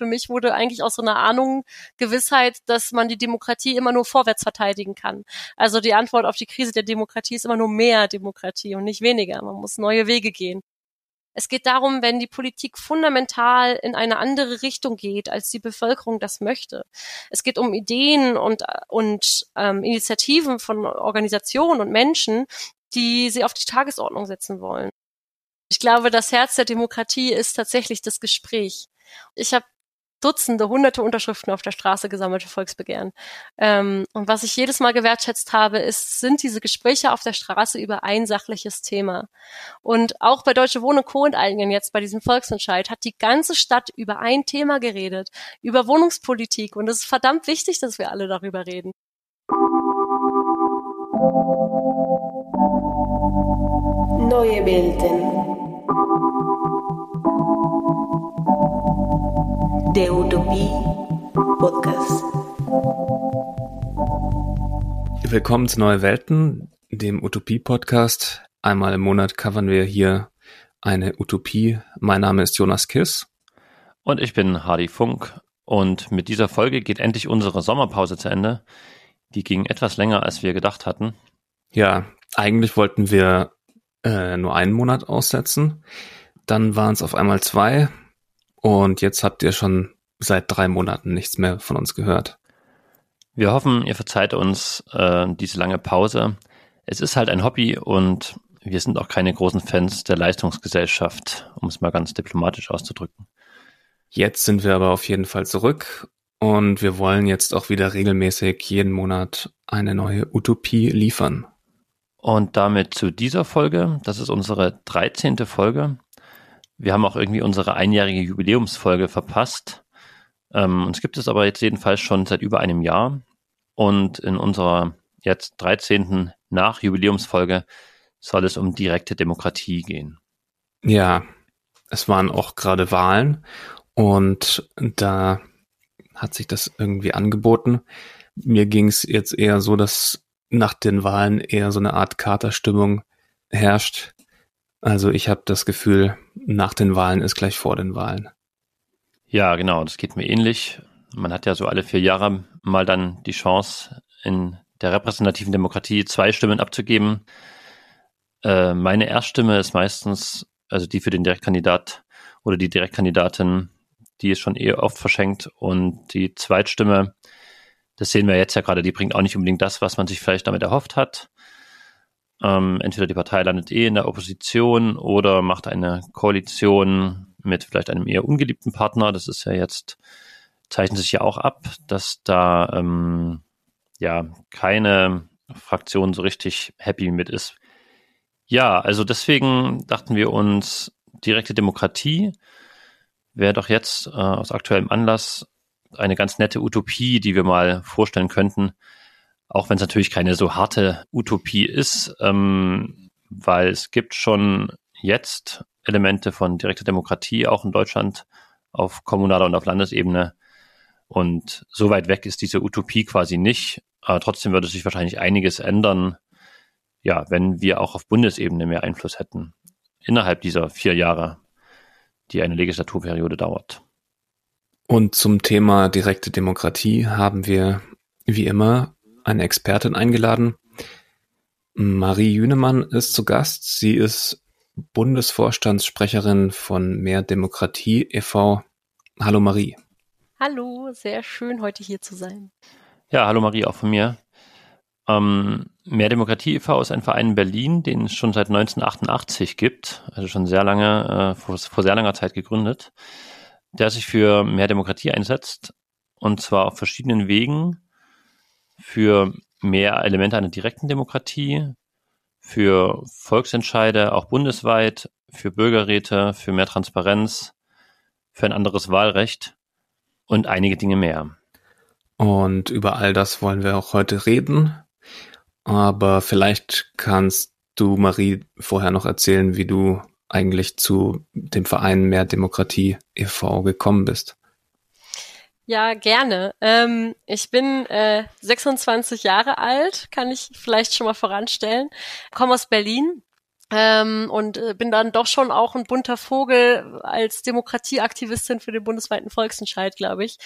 für mich wurde eigentlich aus so einer Ahnung Gewissheit, dass man die Demokratie immer nur vorwärts verteidigen kann. Also die Antwort auf die Krise der Demokratie ist immer nur mehr Demokratie und nicht weniger. Man muss neue Wege gehen. Es geht darum, wenn die Politik fundamental in eine andere Richtung geht, als die Bevölkerung das möchte. Es geht um Ideen und, und ähm, Initiativen von Organisationen und Menschen, die sie auf die Tagesordnung setzen wollen. Ich glaube, das Herz der Demokratie ist tatsächlich das Gespräch. Ich habe Dutzende, hunderte Unterschriften auf der Straße gesammelt für Volksbegehren. Ähm, und was ich jedes Mal gewertschätzt habe, ist, sind diese Gespräche auf der Straße über ein sachliches Thema. Und auch bei Deutsche Wohnen Co. enteignen jetzt bei diesem Volksentscheid hat die ganze Stadt über ein Thema geredet, über Wohnungspolitik. Und es ist verdammt wichtig, dass wir alle darüber reden. Neue Welten. Der Utopie Podcast. Willkommen zu Neue Welten, dem Utopie Podcast. Einmal im Monat covern wir hier eine Utopie. Mein Name ist Jonas Kiss. Und ich bin Hardy Funk. Und mit dieser Folge geht endlich unsere Sommerpause zu Ende. Die ging etwas länger, als wir gedacht hatten. Ja, eigentlich wollten wir äh, nur einen Monat aussetzen. Dann waren es auf einmal zwei. Und jetzt habt ihr schon seit drei Monaten nichts mehr von uns gehört. Wir hoffen, ihr verzeiht uns äh, diese lange Pause. Es ist halt ein Hobby und wir sind auch keine großen Fans der Leistungsgesellschaft, um es mal ganz diplomatisch auszudrücken. Jetzt sind wir aber auf jeden Fall zurück und wir wollen jetzt auch wieder regelmäßig jeden Monat eine neue Utopie liefern. Und damit zu dieser Folge. Das ist unsere 13. Folge. Wir haben auch irgendwie unsere einjährige Jubiläumsfolge verpasst. Ähm, uns gibt es aber jetzt jedenfalls schon seit über einem Jahr. Und in unserer jetzt 13. Nachjubiläumsfolge soll es um direkte Demokratie gehen. Ja, es waren auch gerade Wahlen und da hat sich das irgendwie angeboten. Mir ging es jetzt eher so, dass nach den Wahlen eher so eine Art Katerstimmung herrscht. Also ich habe das Gefühl, nach den Wahlen ist gleich vor den Wahlen. Ja, genau, das geht mir ähnlich. Man hat ja so alle vier Jahre mal dann die Chance, in der repräsentativen Demokratie zwei Stimmen abzugeben. Äh, meine Erststimme ist meistens, also die für den Direktkandidat oder die Direktkandidatin, die ist schon eher oft verschenkt. Und die Zweitstimme, das sehen wir jetzt ja gerade, die bringt auch nicht unbedingt das, was man sich vielleicht damit erhofft hat. Ähm, entweder die Partei landet eh in der Opposition oder macht eine Koalition mit vielleicht einem eher ungeliebten Partner. Das ist ja jetzt, zeichnet sich ja auch ab, dass da ähm, ja keine Fraktion so richtig happy mit ist. Ja, also deswegen dachten wir uns, direkte Demokratie wäre doch jetzt äh, aus aktuellem Anlass eine ganz nette Utopie, die wir mal vorstellen könnten, auch wenn es natürlich keine so harte Utopie ist, ähm, weil es gibt schon jetzt Elemente von direkter Demokratie auch in Deutschland auf kommunaler und auf Landesebene. Und so weit weg ist diese Utopie quasi nicht. Aber trotzdem würde sich wahrscheinlich einiges ändern, ja, wenn wir auch auf Bundesebene mehr Einfluss hätten. Innerhalb dieser vier Jahre, die eine Legislaturperiode dauert. Und zum Thema direkte Demokratie haben wir, wie immer, eine Expertin eingeladen. Marie Jünemann ist zu Gast. Sie ist Bundesvorstandssprecherin von Mehr Demokratie e.V. Hallo Marie. Hallo, sehr schön heute hier zu sein. Ja, hallo Marie, auch von mir. Ähm, Mehr Demokratie e.V. ist ein Verein in Berlin, den es schon seit 1988 gibt, also schon sehr lange, äh, vor, vor sehr langer Zeit gegründet, der sich für mehr Demokratie einsetzt und zwar auf verschiedenen Wegen für mehr Elemente einer direkten Demokratie, für Volksentscheide, auch bundesweit, für Bürgerräte, für mehr Transparenz, für ein anderes Wahlrecht und einige Dinge mehr. Und über all das wollen wir auch heute reden. Aber vielleicht kannst du, Marie, vorher noch erzählen, wie du eigentlich zu dem Verein Mehr Demokratie e.V. gekommen bist. Ja, gerne. Ähm, ich bin äh, 26 Jahre alt, kann ich vielleicht schon mal voranstellen. Komme aus Berlin ähm, und äh, bin dann doch schon auch ein bunter Vogel als Demokratieaktivistin für den bundesweiten Volksentscheid, glaube ich.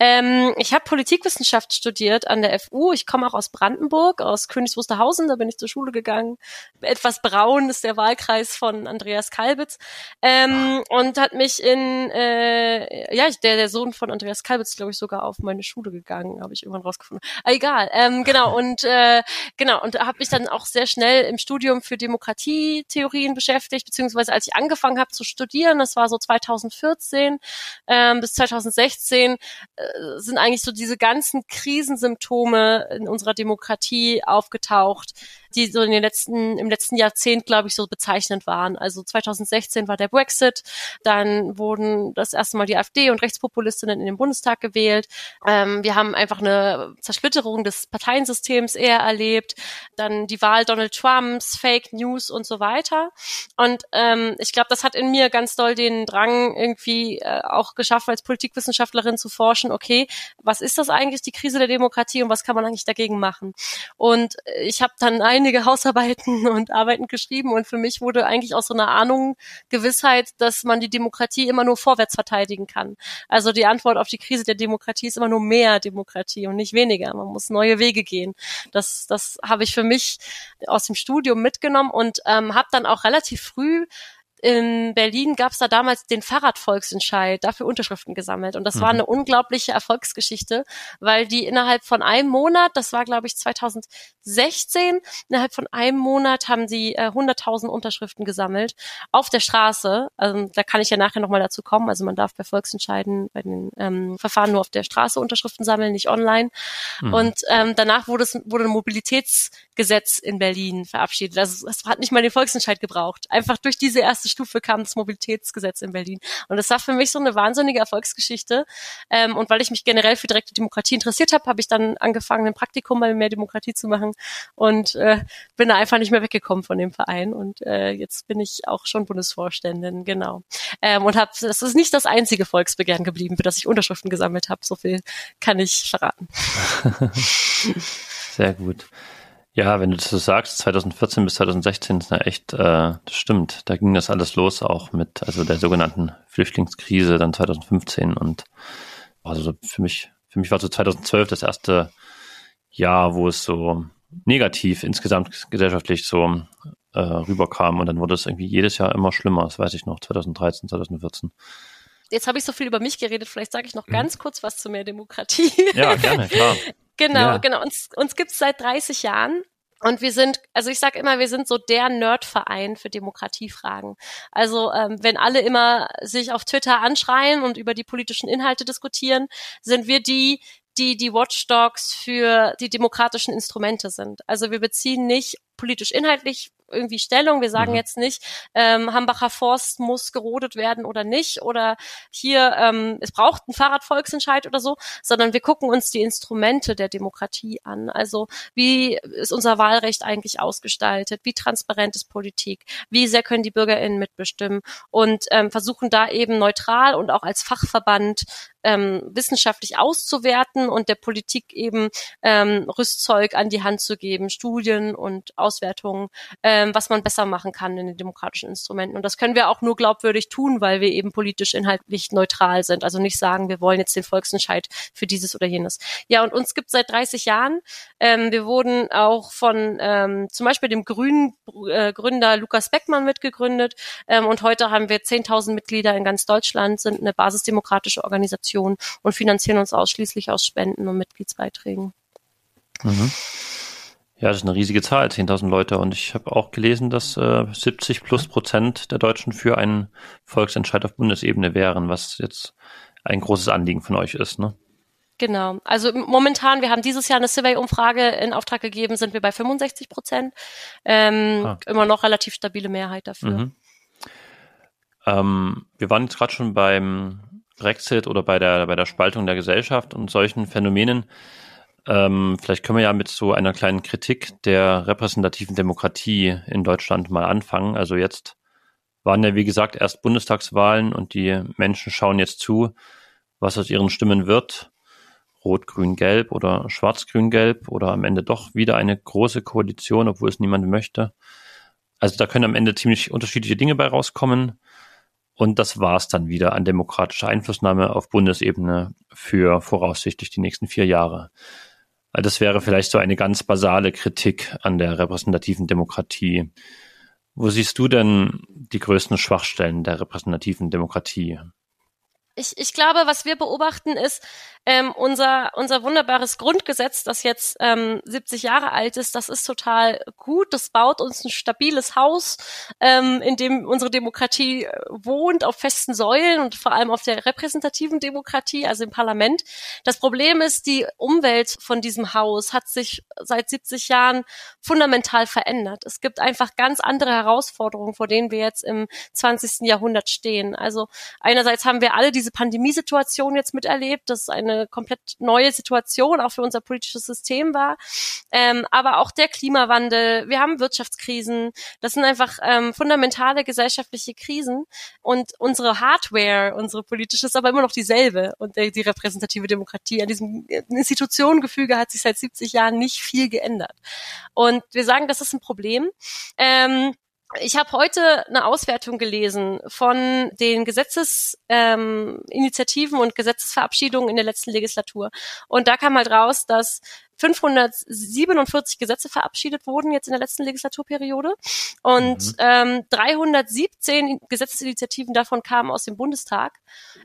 Ähm, ich habe Politikwissenschaft studiert an der FU. Ich komme auch aus Brandenburg, aus Königs Wusterhausen, da bin ich zur Schule gegangen. Etwas braun ist der Wahlkreis von Andreas Kalbitz ähm, und hat mich in, äh, ja, der, der Sohn von Andreas Kalbitz, glaube ich, sogar auf meine Schule gegangen, habe ich irgendwann rausgefunden. Ah, egal, ähm, genau und äh, genau und habe mich dann auch sehr schnell im Studium für Demokratie Theorien beschäftigt, beziehungsweise als ich angefangen habe zu studieren, das war so 2014 ähm, bis 2016, äh, sind eigentlich so diese ganzen Krisensymptome in unserer Demokratie aufgetaucht, die so in den letzten, im letzten Jahrzehnt, glaube ich, so bezeichnend waren. Also 2016 war der Brexit, dann wurden das erste Mal die AfD und Rechtspopulistinnen in den Bundestag gewählt. Ähm, wir haben einfach eine Zersplitterung des Parteiensystems eher erlebt. Dann die Wahl Donald Trumps, Fake News und so weiter. Und ähm, ich glaube, das hat in mir ganz doll den Drang irgendwie äh, auch geschafft, als Politikwissenschaftlerin zu forschen, okay, was ist das eigentlich, die Krise der Demokratie und was kann man eigentlich dagegen machen? Und ich habe dann ein einige Hausarbeiten und Arbeiten geschrieben und für mich wurde eigentlich aus so einer Ahnung Gewissheit, dass man die Demokratie immer nur vorwärts verteidigen kann. Also die Antwort auf die Krise der Demokratie ist immer nur mehr Demokratie und nicht weniger. Man muss neue Wege gehen. Das, das habe ich für mich aus dem Studium mitgenommen und ähm, habe dann auch relativ früh in Berlin gab es da damals den Fahrradvolksentscheid, dafür Unterschriften gesammelt. Und das mhm. war eine unglaubliche Erfolgsgeschichte, weil die innerhalb von einem Monat, das war glaube ich 2016, innerhalb von einem Monat haben sie äh, 100.000 Unterschriften gesammelt auf der Straße. Also da kann ich ja nachher nochmal dazu kommen. Also man darf bei Volksentscheiden, bei den ähm, Verfahren nur auf der Straße Unterschriften sammeln, nicht online. Mhm. Und ähm, danach wurde es wurde ein Mobilitätsgesetz in Berlin verabschiedet. Also es hat nicht mal den Volksentscheid gebraucht. Einfach durch diese erste Stufe kam das Mobilitätsgesetz in Berlin. Und das war für mich so eine wahnsinnige Erfolgsgeschichte. Ähm, und weil ich mich generell für direkte Demokratie interessiert habe, habe ich dann angefangen, ein Praktikum bei mehr Demokratie zu machen und äh, bin da einfach nicht mehr weggekommen von dem Verein. Und äh, jetzt bin ich auch schon Bundesvorständin, genau. Ähm, und habe, das ist nicht das einzige Volksbegehren geblieben, für das ich Unterschriften gesammelt habe. So viel kann ich verraten. Sehr gut. Ja, wenn du das so sagst, 2014 bis 2016 ist ja echt, äh, das stimmt. Da ging das alles los, auch mit also der sogenannten Flüchtlingskrise dann 2015 und also für mich, für mich war so 2012 das erste Jahr, wo es so negativ insgesamt gesellschaftlich so äh, rüberkam und dann wurde es irgendwie jedes Jahr immer schlimmer. Das weiß ich noch, 2013, 2014. Jetzt habe ich so viel über mich geredet, vielleicht sage ich noch mhm. ganz kurz was zu mehr Demokratie. Ja, gerne, klar. Genau, ja. genau. Uns, uns gibt's seit 30 Jahren. Und wir sind, also ich sage immer, wir sind so der Nerdverein für Demokratiefragen. Also ähm, wenn alle immer sich auf Twitter anschreien und über die politischen Inhalte diskutieren, sind wir die, die die Watchdogs für die demokratischen Instrumente sind. Also wir beziehen nicht politisch inhaltlich irgendwie Stellung. Wir sagen mhm. jetzt nicht, ähm, Hambacher Forst muss gerodet werden oder nicht oder hier, ähm, es braucht einen Fahrradvolksentscheid oder so, sondern wir gucken uns die Instrumente der Demokratie an. Also wie ist unser Wahlrecht eigentlich ausgestaltet? Wie transparent ist Politik? Wie sehr können die BürgerInnen mitbestimmen? Und ähm, versuchen da eben neutral und auch als Fachverband ähm, wissenschaftlich auszuwerten und der Politik eben ähm, Rüstzeug an die Hand zu geben, Studien und Auswertungen, ähm, was man besser machen kann in den demokratischen Instrumenten. Und das können wir auch nur glaubwürdig tun, weil wir eben politisch inhaltlich neutral sind. Also nicht sagen, wir wollen jetzt den Volksentscheid für dieses oder jenes. Ja, und uns gibt seit 30 Jahren. Ähm, wir wurden auch von ähm, zum Beispiel dem grünen äh, Gründer Lukas Beckmann mitgegründet. Ähm, und heute haben wir 10.000 Mitglieder in ganz Deutschland, sind eine basisdemokratische Organisation und finanzieren uns ausschließlich aus Spenden und Mitgliedsbeiträgen. Mhm. Ja, das ist eine riesige Zahl, 10.000 Leute. Und ich habe auch gelesen, dass äh, 70 plus Prozent der Deutschen für einen Volksentscheid auf Bundesebene wären, was jetzt ein großes Anliegen von euch ist, ne? Genau. Also momentan, wir haben dieses Jahr eine Survey-Umfrage in Auftrag gegeben, sind wir bei 65 Prozent. Ähm, ah. Immer noch relativ stabile Mehrheit dafür. Mhm. Ähm, wir waren jetzt gerade schon beim Brexit oder bei der, bei der Spaltung der Gesellschaft und solchen Phänomenen. Ähm, vielleicht können wir ja mit so einer kleinen Kritik der repräsentativen Demokratie in Deutschland mal anfangen. Also jetzt waren ja, wie gesagt, erst Bundestagswahlen und die Menschen schauen jetzt zu, was aus ihren Stimmen wird. Rot, Grün, Gelb oder Schwarz, Grün, Gelb oder am Ende doch wieder eine große Koalition, obwohl es niemand möchte. Also da können am Ende ziemlich unterschiedliche Dinge bei rauskommen. Und das war's dann wieder an demokratischer Einflussnahme auf Bundesebene für voraussichtlich die nächsten vier Jahre. Das wäre vielleicht so eine ganz basale Kritik an der repräsentativen Demokratie. Wo siehst du denn die größten Schwachstellen der repräsentativen Demokratie? Ich, ich glaube, was wir beobachten, ist, ähm, unser, unser wunderbares Grundgesetz, das jetzt ähm, 70 Jahre alt ist, das ist total gut. Das baut uns ein stabiles Haus, ähm, in dem unsere Demokratie äh, wohnt, auf festen Säulen und vor allem auf der repräsentativen Demokratie, also im Parlament. Das Problem ist, die Umwelt von diesem Haus hat sich seit 70 Jahren fundamental verändert. Es gibt einfach ganz andere Herausforderungen, vor denen wir jetzt im 20. Jahrhundert stehen. Also einerseits haben wir alle diese Pandemiesituation jetzt miterlebt. Das ist eine komplett neue Situation auch für unser politisches System war. Ähm, aber auch der Klimawandel, wir haben Wirtschaftskrisen, das sind einfach ähm, fundamentale gesellschaftliche Krisen und unsere Hardware, unsere politische ist aber immer noch dieselbe und die, die repräsentative Demokratie an diesem Institutionengefüge hat sich seit 70 Jahren nicht viel geändert. Und wir sagen, das ist ein Problem. Ähm, ich habe heute eine Auswertung gelesen von den Gesetzesinitiativen ähm, und Gesetzesverabschiedungen in der letzten Legislatur. Und da kam halt raus, dass 547 Gesetze verabschiedet wurden jetzt in der letzten Legislaturperiode und mhm. ähm, 317 Gesetzesinitiativen davon kamen aus dem Bundestag.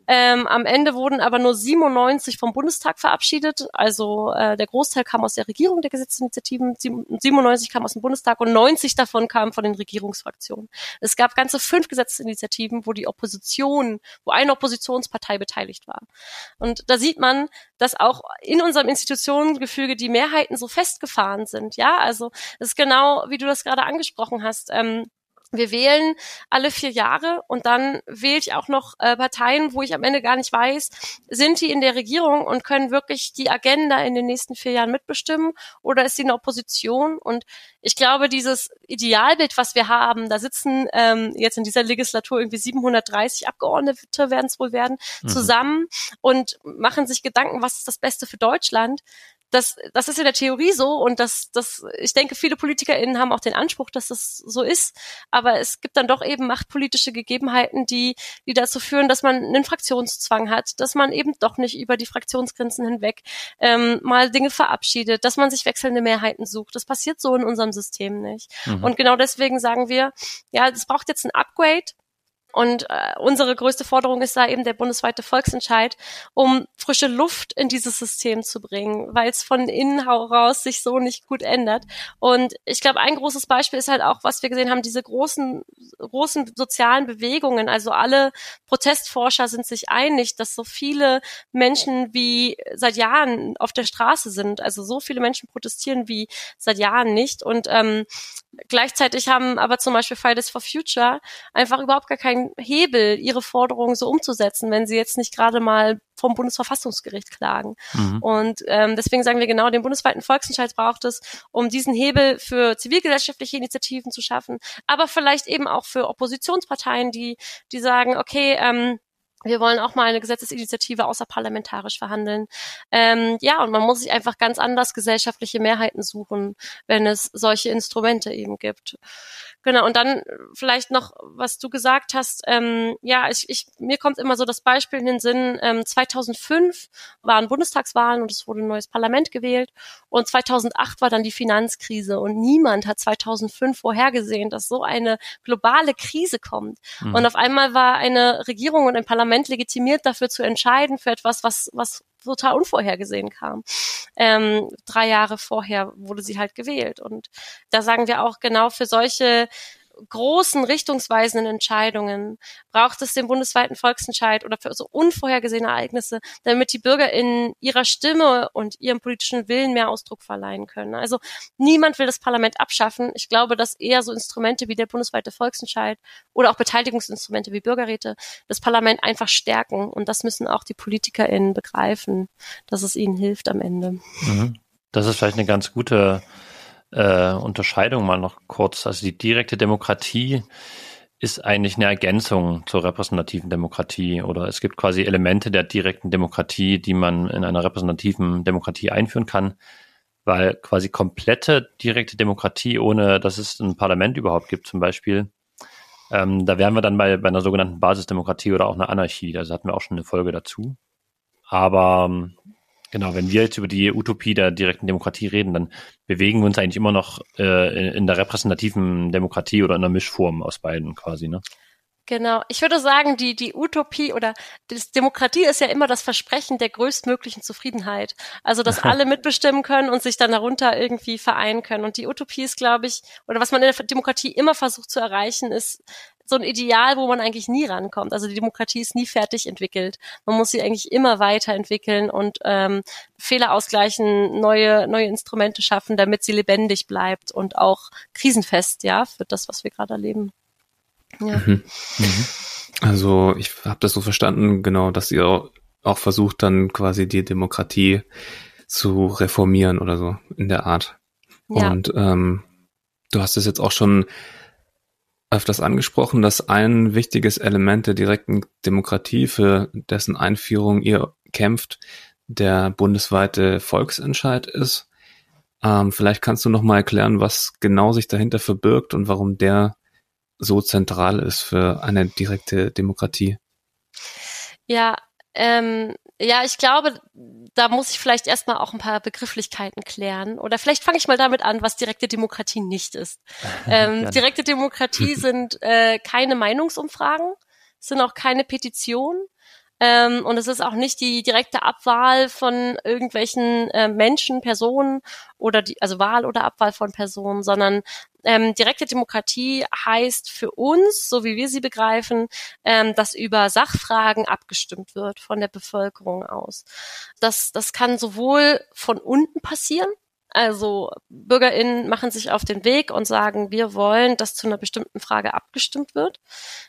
Ähm, am Ende wurden aber nur 97 vom Bundestag verabschiedet, also äh, der Großteil kam aus der Regierung der Gesetzesinitiativen, 97 kam aus dem Bundestag und 90 davon kamen von den Regierungsfraktionen. Es gab ganze fünf Gesetzesinitiativen, wo die Opposition, wo eine Oppositionspartei beteiligt war. Und da sieht man, dass auch in unserem Institutionengefüge die Mehrheiten so festgefahren sind. Ja, also es ist genau, wie du das gerade angesprochen hast. Ähm, wir wählen alle vier Jahre und dann wähle ich auch noch äh, Parteien, wo ich am Ende gar nicht weiß, sind die in der Regierung und können wirklich die Agenda in den nächsten vier Jahren mitbestimmen oder ist sie eine Opposition? Und ich glaube, dieses Idealbild, was wir haben, da sitzen ähm, jetzt in dieser Legislatur irgendwie 730 Abgeordnete werden es wohl werden, mhm. zusammen und machen sich Gedanken, was ist das Beste für Deutschland das, das ist in der Theorie so und das, das, ich denke, viele PolitikerInnen haben auch den Anspruch, dass das so ist. Aber es gibt dann doch eben machtpolitische Gegebenheiten, die, die dazu führen, dass man einen Fraktionszwang hat, dass man eben doch nicht über die Fraktionsgrenzen hinweg ähm, mal Dinge verabschiedet, dass man sich wechselnde Mehrheiten sucht. Das passiert so in unserem System nicht. Mhm. Und genau deswegen sagen wir, ja, es braucht jetzt ein Upgrade und äh, unsere größte Forderung ist da eben der bundesweite Volksentscheid, um frische Luft in dieses System zu bringen, weil es von innen heraus sich so nicht gut ändert. Und ich glaube, ein großes Beispiel ist halt auch, was wir gesehen haben, diese großen, großen sozialen Bewegungen. Also alle Protestforscher sind sich einig, dass so viele Menschen wie seit Jahren auf der Straße sind. Also so viele Menschen protestieren wie seit Jahren nicht. Und ähm, gleichzeitig haben aber zum Beispiel Fridays for Future einfach überhaupt gar keinen keinen Hebel, ihre Forderungen so umzusetzen, wenn sie jetzt nicht gerade mal vom Bundesverfassungsgericht klagen. Mhm. Und ähm, deswegen sagen wir genau, den bundesweiten Volksentscheid braucht es, um diesen Hebel für zivilgesellschaftliche Initiativen zu schaffen, aber vielleicht eben auch für Oppositionsparteien, die, die sagen, okay, ähm, wir wollen auch mal eine Gesetzesinitiative außerparlamentarisch verhandeln. Ähm, ja, und man muss sich einfach ganz anders gesellschaftliche Mehrheiten suchen, wenn es solche Instrumente eben gibt. Genau, und dann vielleicht noch, was du gesagt hast, ähm, ja, ich, ich, mir kommt immer so das Beispiel in den Sinn, ähm, 2005 waren Bundestagswahlen und es wurde ein neues Parlament gewählt und 2008 war dann die Finanzkrise und niemand hat 2005 vorhergesehen, dass so eine globale Krise kommt. Mhm. Und auf einmal war eine Regierung und ein Parlament legitimiert dafür zu entscheiden für etwas, was, was total unvorhergesehen kam. Ähm, drei Jahre vorher wurde sie halt gewählt. Und da sagen wir auch genau für solche großen richtungsweisenden Entscheidungen braucht es den bundesweiten Volksentscheid oder für so unvorhergesehene Ereignisse, damit die BürgerInnen ihrer Stimme und ihrem politischen Willen mehr Ausdruck verleihen können. Also niemand will das Parlament abschaffen. Ich glaube, dass eher so Instrumente wie der bundesweite Volksentscheid oder auch Beteiligungsinstrumente wie Bürgerräte das Parlament einfach stärken. Und das müssen auch die PolitikerInnen begreifen, dass es ihnen hilft am Ende. Mhm. Das ist vielleicht eine ganz gute äh, Unterscheidung mal noch kurz. Also die direkte Demokratie ist eigentlich eine Ergänzung zur repräsentativen Demokratie oder es gibt quasi Elemente der direkten Demokratie, die man in einer repräsentativen Demokratie einführen kann, weil quasi komplette direkte Demokratie, ohne dass es ein Parlament überhaupt gibt, zum Beispiel, ähm, da wären wir dann bei, bei einer sogenannten Basisdemokratie oder auch einer Anarchie. Also hatten wir auch schon eine Folge dazu. Aber ähm, genau, wenn wir jetzt über die Utopie der direkten Demokratie reden, dann bewegen wir uns eigentlich immer noch äh, in, in der repräsentativen Demokratie oder in einer Mischform aus beiden quasi, ne? Genau. Ich würde sagen, die, die Utopie oder das Demokratie ist ja immer das Versprechen der größtmöglichen Zufriedenheit. Also, dass alle mitbestimmen können und sich dann darunter irgendwie vereinen können. Und die Utopie ist, glaube ich, oder was man in der Demokratie immer versucht zu erreichen, ist so ein Ideal, wo man eigentlich nie rankommt. Also die Demokratie ist nie fertig entwickelt. Man muss sie eigentlich immer weiterentwickeln und ähm, Fehler ausgleichen, neue, neue Instrumente schaffen, damit sie lebendig bleibt und auch krisenfest, ja, für das, was wir gerade erleben. Ja. Mhm. Mhm. Also ich habe das so verstanden, genau, dass ihr auch versucht, dann quasi die Demokratie zu reformieren oder so in der Art. Ja. Und ähm, du hast es jetzt auch schon öfters angesprochen, dass ein wichtiges Element der direkten Demokratie, für dessen Einführung ihr kämpft, der bundesweite Volksentscheid ist. Ähm, vielleicht kannst du noch mal erklären, was genau sich dahinter verbirgt und warum der so zentral ist für eine direkte Demokratie. Ja, ähm, ja, ich glaube, da muss ich vielleicht erstmal auch ein paar Begrifflichkeiten klären. Oder vielleicht fange ich mal damit an, was direkte Demokratie nicht ist. Ähm, direkte Demokratie sind äh, keine Meinungsumfragen, sind auch keine Petitionen, ähm, und es ist auch nicht die direkte Abwahl von irgendwelchen äh, Menschen, Personen oder die, also Wahl oder Abwahl von Personen, sondern ähm, direkte Demokratie heißt für uns, so wie wir sie begreifen, ähm, dass über Sachfragen abgestimmt wird von der Bevölkerung aus. Das, das kann sowohl von unten passieren, also BürgerInnen machen sich auf den Weg und sagen, wir wollen, dass zu einer bestimmten Frage abgestimmt wird.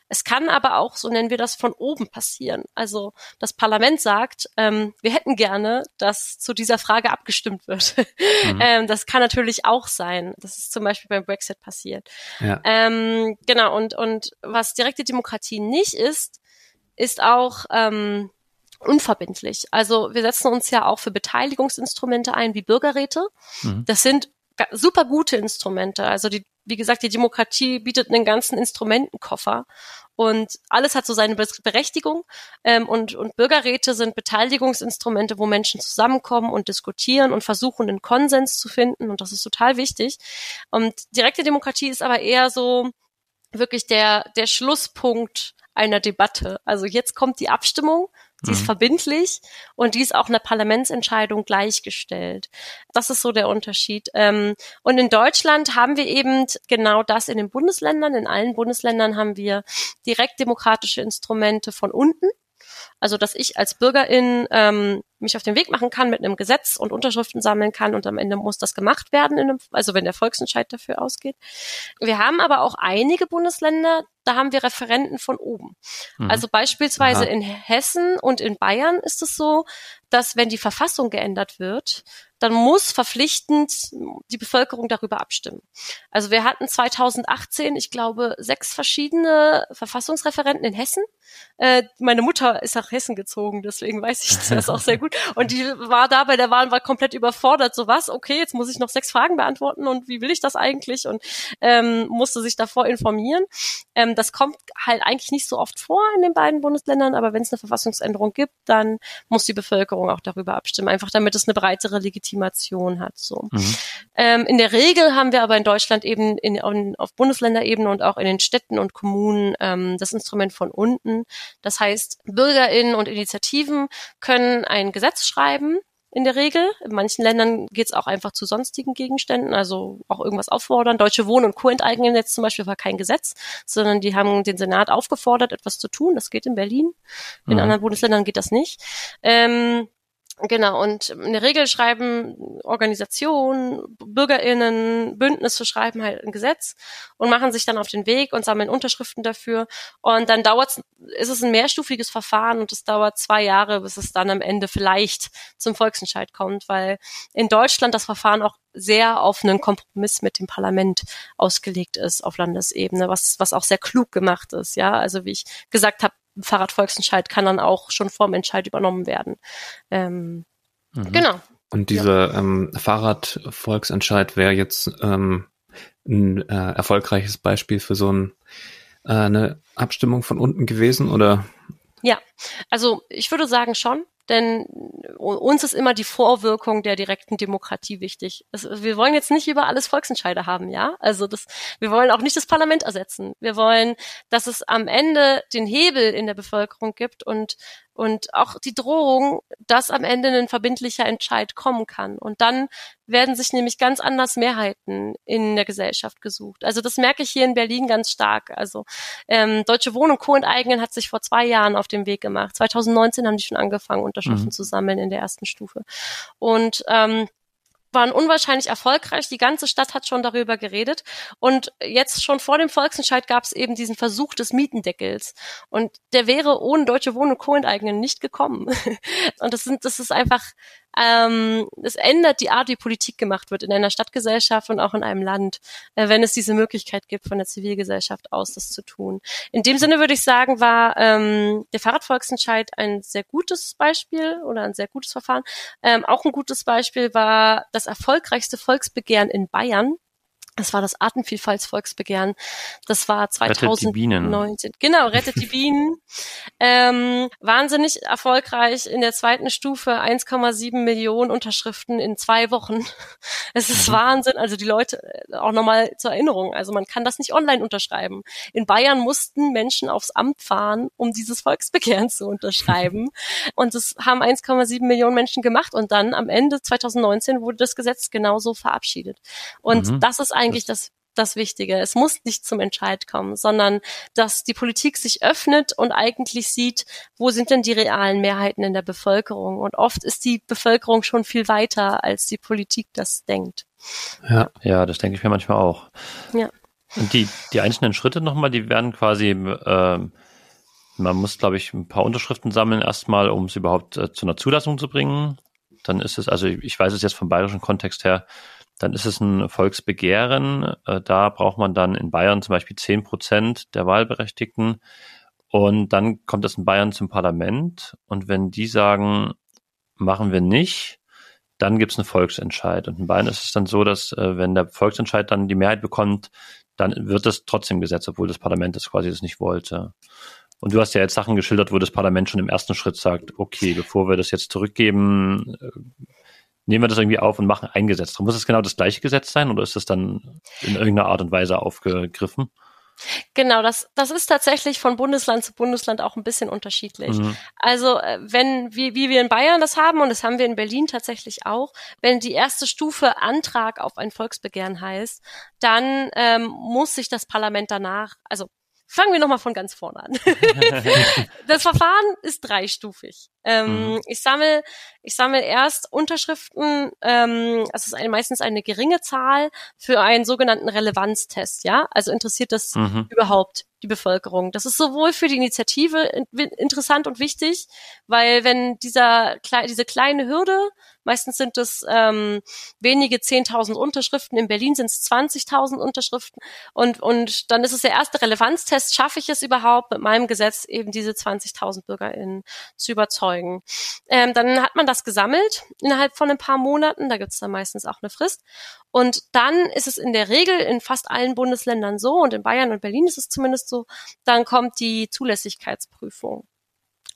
Es kann aber auch, so nennen wir das, von oben passieren. Also das Parlament sagt, ähm, wir hätten gerne, dass zu dieser Frage abgestimmt wird. Mhm. ähm, das kann natürlich auch sein. Das ist zum Beispiel beim Brexit passiert. Ja. Ähm, genau, und, und was direkte Demokratie nicht ist, ist auch ähm, unverbindlich. Also wir setzen uns ja auch für Beteiligungsinstrumente ein, wie Bürgerräte. Mhm. Das sind super gute Instrumente. Also die, wie gesagt, die Demokratie bietet einen ganzen Instrumentenkoffer und alles hat so seine Berechtigung. Ähm, und, und Bürgerräte sind Beteiligungsinstrumente, wo Menschen zusammenkommen und diskutieren und versuchen, einen Konsens zu finden. Und das ist total wichtig. Und direkte Demokratie ist aber eher so wirklich der, der Schlusspunkt einer Debatte. Also jetzt kommt die Abstimmung Ist mhm. verbindlich und die ist auch einer Parlamentsentscheidung gleichgestellt. Das ist so der Unterschied. Ähm, und in Deutschland haben wir eben genau das in den Bundesländern. In allen Bundesländern haben wir direkt demokratische Instrumente von unten. Also dass ich als Bürgerin ähm, mich auf den Weg machen kann mit einem Gesetz und Unterschriften sammeln kann und am Ende muss das gemacht werden, in einem, also wenn der Volksentscheid dafür ausgeht. Wir haben aber auch einige Bundesländer, da haben wir Referenten von oben. Mhm. Also beispielsweise Aha. in Hessen und in Bayern ist es so, dass wenn die Verfassung geändert wird, dann muss verpflichtend die Bevölkerung darüber abstimmen. Also wir hatten 2018, ich glaube, sechs verschiedene Verfassungsreferenten in Hessen. Äh, meine Mutter ist nach Hessen gezogen, deswegen weiß ich das auch sehr gut. Und die war da bei der Wahl war komplett überfordert. So was? Okay, jetzt muss ich noch sechs Fragen beantworten und wie will ich das eigentlich? Und ähm, musste sich davor informieren. Ähm, das kommt halt eigentlich nicht so oft vor in den beiden Bundesländern, aber wenn es eine Verfassungsänderung gibt, dann muss die Bevölkerung auch darüber abstimmen, einfach damit es eine breitere Legitimation hat. So. Mhm. Ähm, in der Regel haben wir aber in Deutschland eben in, in, auf Bundesländerebene und auch in den Städten und Kommunen ähm, das Instrument von unten. Das heißt, BürgerInnen und Initiativen können ein Gesetz schreiben, in der Regel. In manchen Ländern geht es auch einfach zu sonstigen Gegenständen, also auch irgendwas auffordern. Deutsche Wohnen und Co-enteignen jetzt zum Beispiel war kein Gesetz, sondern die haben den Senat aufgefordert, etwas zu tun. Das geht in Berlin. In mhm. anderen Bundesländern geht das nicht. Ähm, Genau, und in der Regel schreiben Organisationen, BürgerInnen, Bündnisse schreiben halt ein Gesetz und machen sich dann auf den Weg und sammeln Unterschriften dafür. Und dann dauert ist es ein mehrstufiges Verfahren und es dauert zwei Jahre, bis es dann am Ende vielleicht zum Volksentscheid kommt, weil in Deutschland das Verfahren auch sehr auf einen Kompromiss mit dem Parlament ausgelegt ist auf Landesebene, was, was auch sehr klug gemacht ist. Ja, also wie ich gesagt habe, Fahrradvolksentscheid kann dann auch schon vorm Entscheid übernommen werden. Ähm, mhm. Genau. Und dieser ähm, Fahrradvolksentscheid wäre jetzt ähm, ein äh, erfolgreiches Beispiel für so ein, äh, eine Abstimmung von unten gewesen, oder? Ja, also ich würde sagen schon denn uns ist immer die Vorwirkung der direkten Demokratie wichtig. Es, wir wollen jetzt nicht über alles Volksentscheide haben, ja? Also das, wir wollen auch nicht das Parlament ersetzen. Wir wollen, dass es am Ende den Hebel in der Bevölkerung gibt und und auch die Drohung, dass am Ende ein verbindlicher Entscheid kommen kann. Und dann werden sich nämlich ganz anders Mehrheiten in der Gesellschaft gesucht. Also das merke ich hier in Berlin ganz stark. Also ähm, Deutsche Wohnen Co. enteignen hat sich vor zwei Jahren auf den Weg gemacht. 2019 haben die schon angefangen, Unterschriften mhm. zu sammeln in der ersten Stufe. Und ähm, waren unwahrscheinlich erfolgreich. Die ganze Stadt hat schon darüber geredet. Und jetzt schon vor dem Volksentscheid gab es eben diesen Versuch des Mietendeckels. Und der wäre ohne Deutsche Wohnen und Co-Enteignen nicht gekommen. und das sind, das ist einfach, ähm, es ändert die Art, wie Politik gemacht wird in einer Stadtgesellschaft und auch in einem Land, äh, wenn es diese Möglichkeit gibt, von der Zivilgesellschaft aus das zu tun. In dem Sinne würde ich sagen, war ähm, der Fahrradvolksentscheid ein sehr gutes Beispiel oder ein sehr gutes Verfahren. Ähm, auch ein gutes Beispiel war das erfolgreichste Volksbegehren in Bayern das war das Artenvielfaltsvolksbegehren. Das war 2019. Genau, rettet die Bienen. ähm, wahnsinnig erfolgreich in der zweiten Stufe 1,7 Millionen Unterschriften in zwei Wochen. Es ist mhm. Wahnsinn. Also die Leute, äh, auch nochmal zur Erinnerung, also man kann das nicht online unterschreiben. In Bayern mussten Menschen aufs Amt fahren, um dieses Volksbegehren zu unterschreiben. und das haben 1,7 Millionen Menschen gemacht und dann am Ende 2019 wurde das Gesetz genauso verabschiedet. Und mhm. das ist eigentlich das das Wichtige. Es muss nicht zum Entscheid kommen, sondern dass die Politik sich öffnet und eigentlich sieht, wo sind denn die realen Mehrheiten in der Bevölkerung. Und oft ist die Bevölkerung schon viel weiter, als die Politik das denkt. Ja, ja, das denke ich mir manchmal auch. Ja. Und die, die einzelnen Schritte nochmal, die werden quasi, äh, man muss, glaube ich, ein paar Unterschriften sammeln erstmal, um es überhaupt äh, zu einer Zulassung zu bringen. Dann ist es, also ich weiß es jetzt vom bayerischen Kontext her, dann ist es ein Volksbegehren. Äh, da braucht man dann in Bayern zum Beispiel zehn Prozent der Wahlberechtigten. Und dann kommt es in Bayern zum Parlament. Und wenn die sagen, machen wir nicht, dann gibt es einen Volksentscheid. Und in Bayern ist es dann so, dass äh, wenn der Volksentscheid dann die Mehrheit bekommt, dann wird es trotzdem gesetzt, obwohl das Parlament das quasi das nicht wollte. Und du hast ja jetzt Sachen geschildert, wo das Parlament schon im ersten Schritt sagt, okay, bevor wir das jetzt zurückgeben, äh, nehmen wir das irgendwie auf und machen ein Gesetz. Muss es genau das gleiche Gesetz sein oder ist es dann in irgendeiner Art und Weise aufgegriffen? Genau, das, das ist tatsächlich von Bundesland zu Bundesland auch ein bisschen unterschiedlich. Mhm. Also äh, wenn, wie, wie wir in Bayern das haben, und das haben wir in Berlin tatsächlich auch, wenn die erste Stufe Antrag auf ein Volksbegehren heißt, dann ähm, muss sich das Parlament danach, also fangen wir nochmal von ganz vorne an. das Verfahren ist dreistufig. Ähm, mhm. Ich sammle, ich sammle erst Unterschriften, ähm, es ist eine, meistens eine geringe Zahl für einen sogenannten Relevanztest, ja. Also interessiert das mhm. überhaupt die Bevölkerung. Das ist sowohl für die Initiative interessant und wichtig, weil wenn dieser diese kleine Hürde, meistens sind es ähm, wenige zehntausend Unterschriften, in Berlin sind es 20.000 Unterschriften und und dann ist es der erste Relevanztest, schaffe ich es überhaupt mit meinem Gesetz eben diese 20.000 BürgerInnen zu überzeugen. Ähm, dann hat man das gesammelt innerhalb von ein paar Monaten, da gibt es dann meistens auch eine Frist. Und dann ist es in der Regel in fast allen Bundesländern so und in Bayern und Berlin ist es zumindest so, dann kommt die Zulässigkeitsprüfung.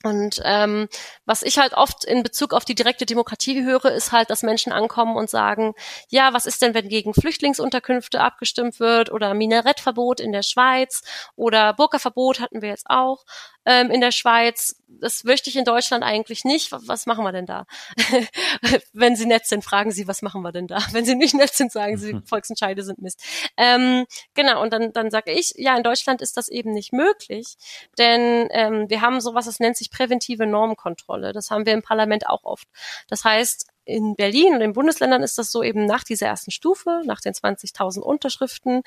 Und ähm, was ich halt oft in Bezug auf die direkte Demokratie höre, ist halt, dass Menschen ankommen und sagen, ja, was ist denn, wenn gegen Flüchtlingsunterkünfte abgestimmt wird oder Minarettverbot in der Schweiz oder Burka-Verbot hatten wir jetzt auch ähm, in der Schweiz. Das möchte ich in Deutschland eigentlich nicht. Was machen wir denn da? Wenn Sie nett sind, fragen Sie, was machen wir denn da? Wenn Sie nicht nett sind, sagen Sie, Volksentscheide sind Mist. Ähm, genau, und dann, dann sage ich, ja, in Deutschland ist das eben nicht möglich, denn ähm, wir haben sowas, das nennt sich präventive Normkontrolle. Das haben wir im Parlament auch oft. Das heißt, in Berlin und in Bundesländern ist das so eben nach dieser ersten Stufe, nach den 20.000 Unterschriften,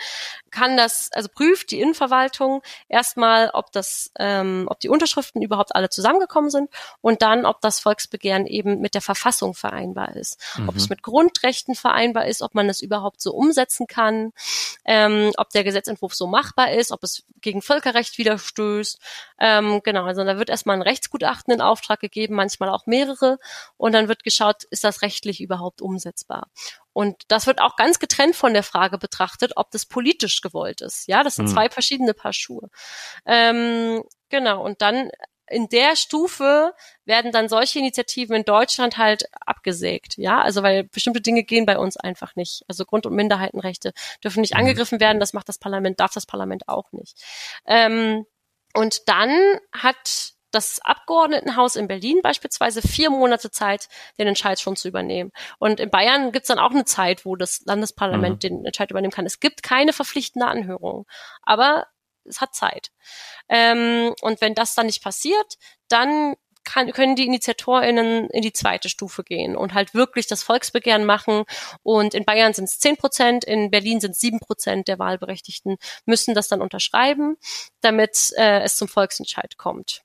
kann das, also prüft die Innenverwaltung erstmal, ob das, ähm, ob die Unterschriften überhaupt alle zusammengekommen sind und dann, ob das Volksbegehren eben mit der Verfassung vereinbar ist, mhm. ob es mit Grundrechten vereinbar ist, ob man es überhaupt so umsetzen kann, ähm, ob der Gesetzentwurf so machbar ist, ob es gegen Völkerrecht widerstößt. Ähm, genau, also da wird erstmal ein Rechtsgutachten in Auftrag gegeben, manchmal auch mehrere, und dann wird geschaut, ist das rechtlich überhaupt umsetzbar? Und das wird auch ganz getrennt von der Frage betrachtet, ob das politisch gewollt ist. Ja, das sind Mhm. zwei verschiedene Paar Schuhe. Ähm, genau. Und dann in der Stufe werden dann solche Initiativen in Deutschland halt abgesägt. Ja, also weil bestimmte Dinge gehen bei uns einfach nicht. Also Grund- und Minderheitenrechte dürfen nicht Mhm. angegriffen werden. Das macht das Parlament, darf das Parlament auch nicht. Ähm, und dann hat das Abgeordnetenhaus in Berlin beispielsweise vier Monate Zeit, den Entscheid schon zu übernehmen. Und in Bayern gibt's dann auch eine Zeit, wo das Landesparlament Mhm. den Entscheid übernehmen kann. Es gibt keine verpflichtende Anhörung, aber es hat Zeit. Ähm, und wenn das dann nicht passiert, dann kann, können die InitiatorInnen in die zweite Stufe gehen und halt wirklich das Volksbegehren machen. Und in Bayern sind es 10 Prozent, in Berlin sind es 7 Prozent der Wahlberechtigten, müssen das dann unterschreiben, damit äh, es zum Volksentscheid kommt.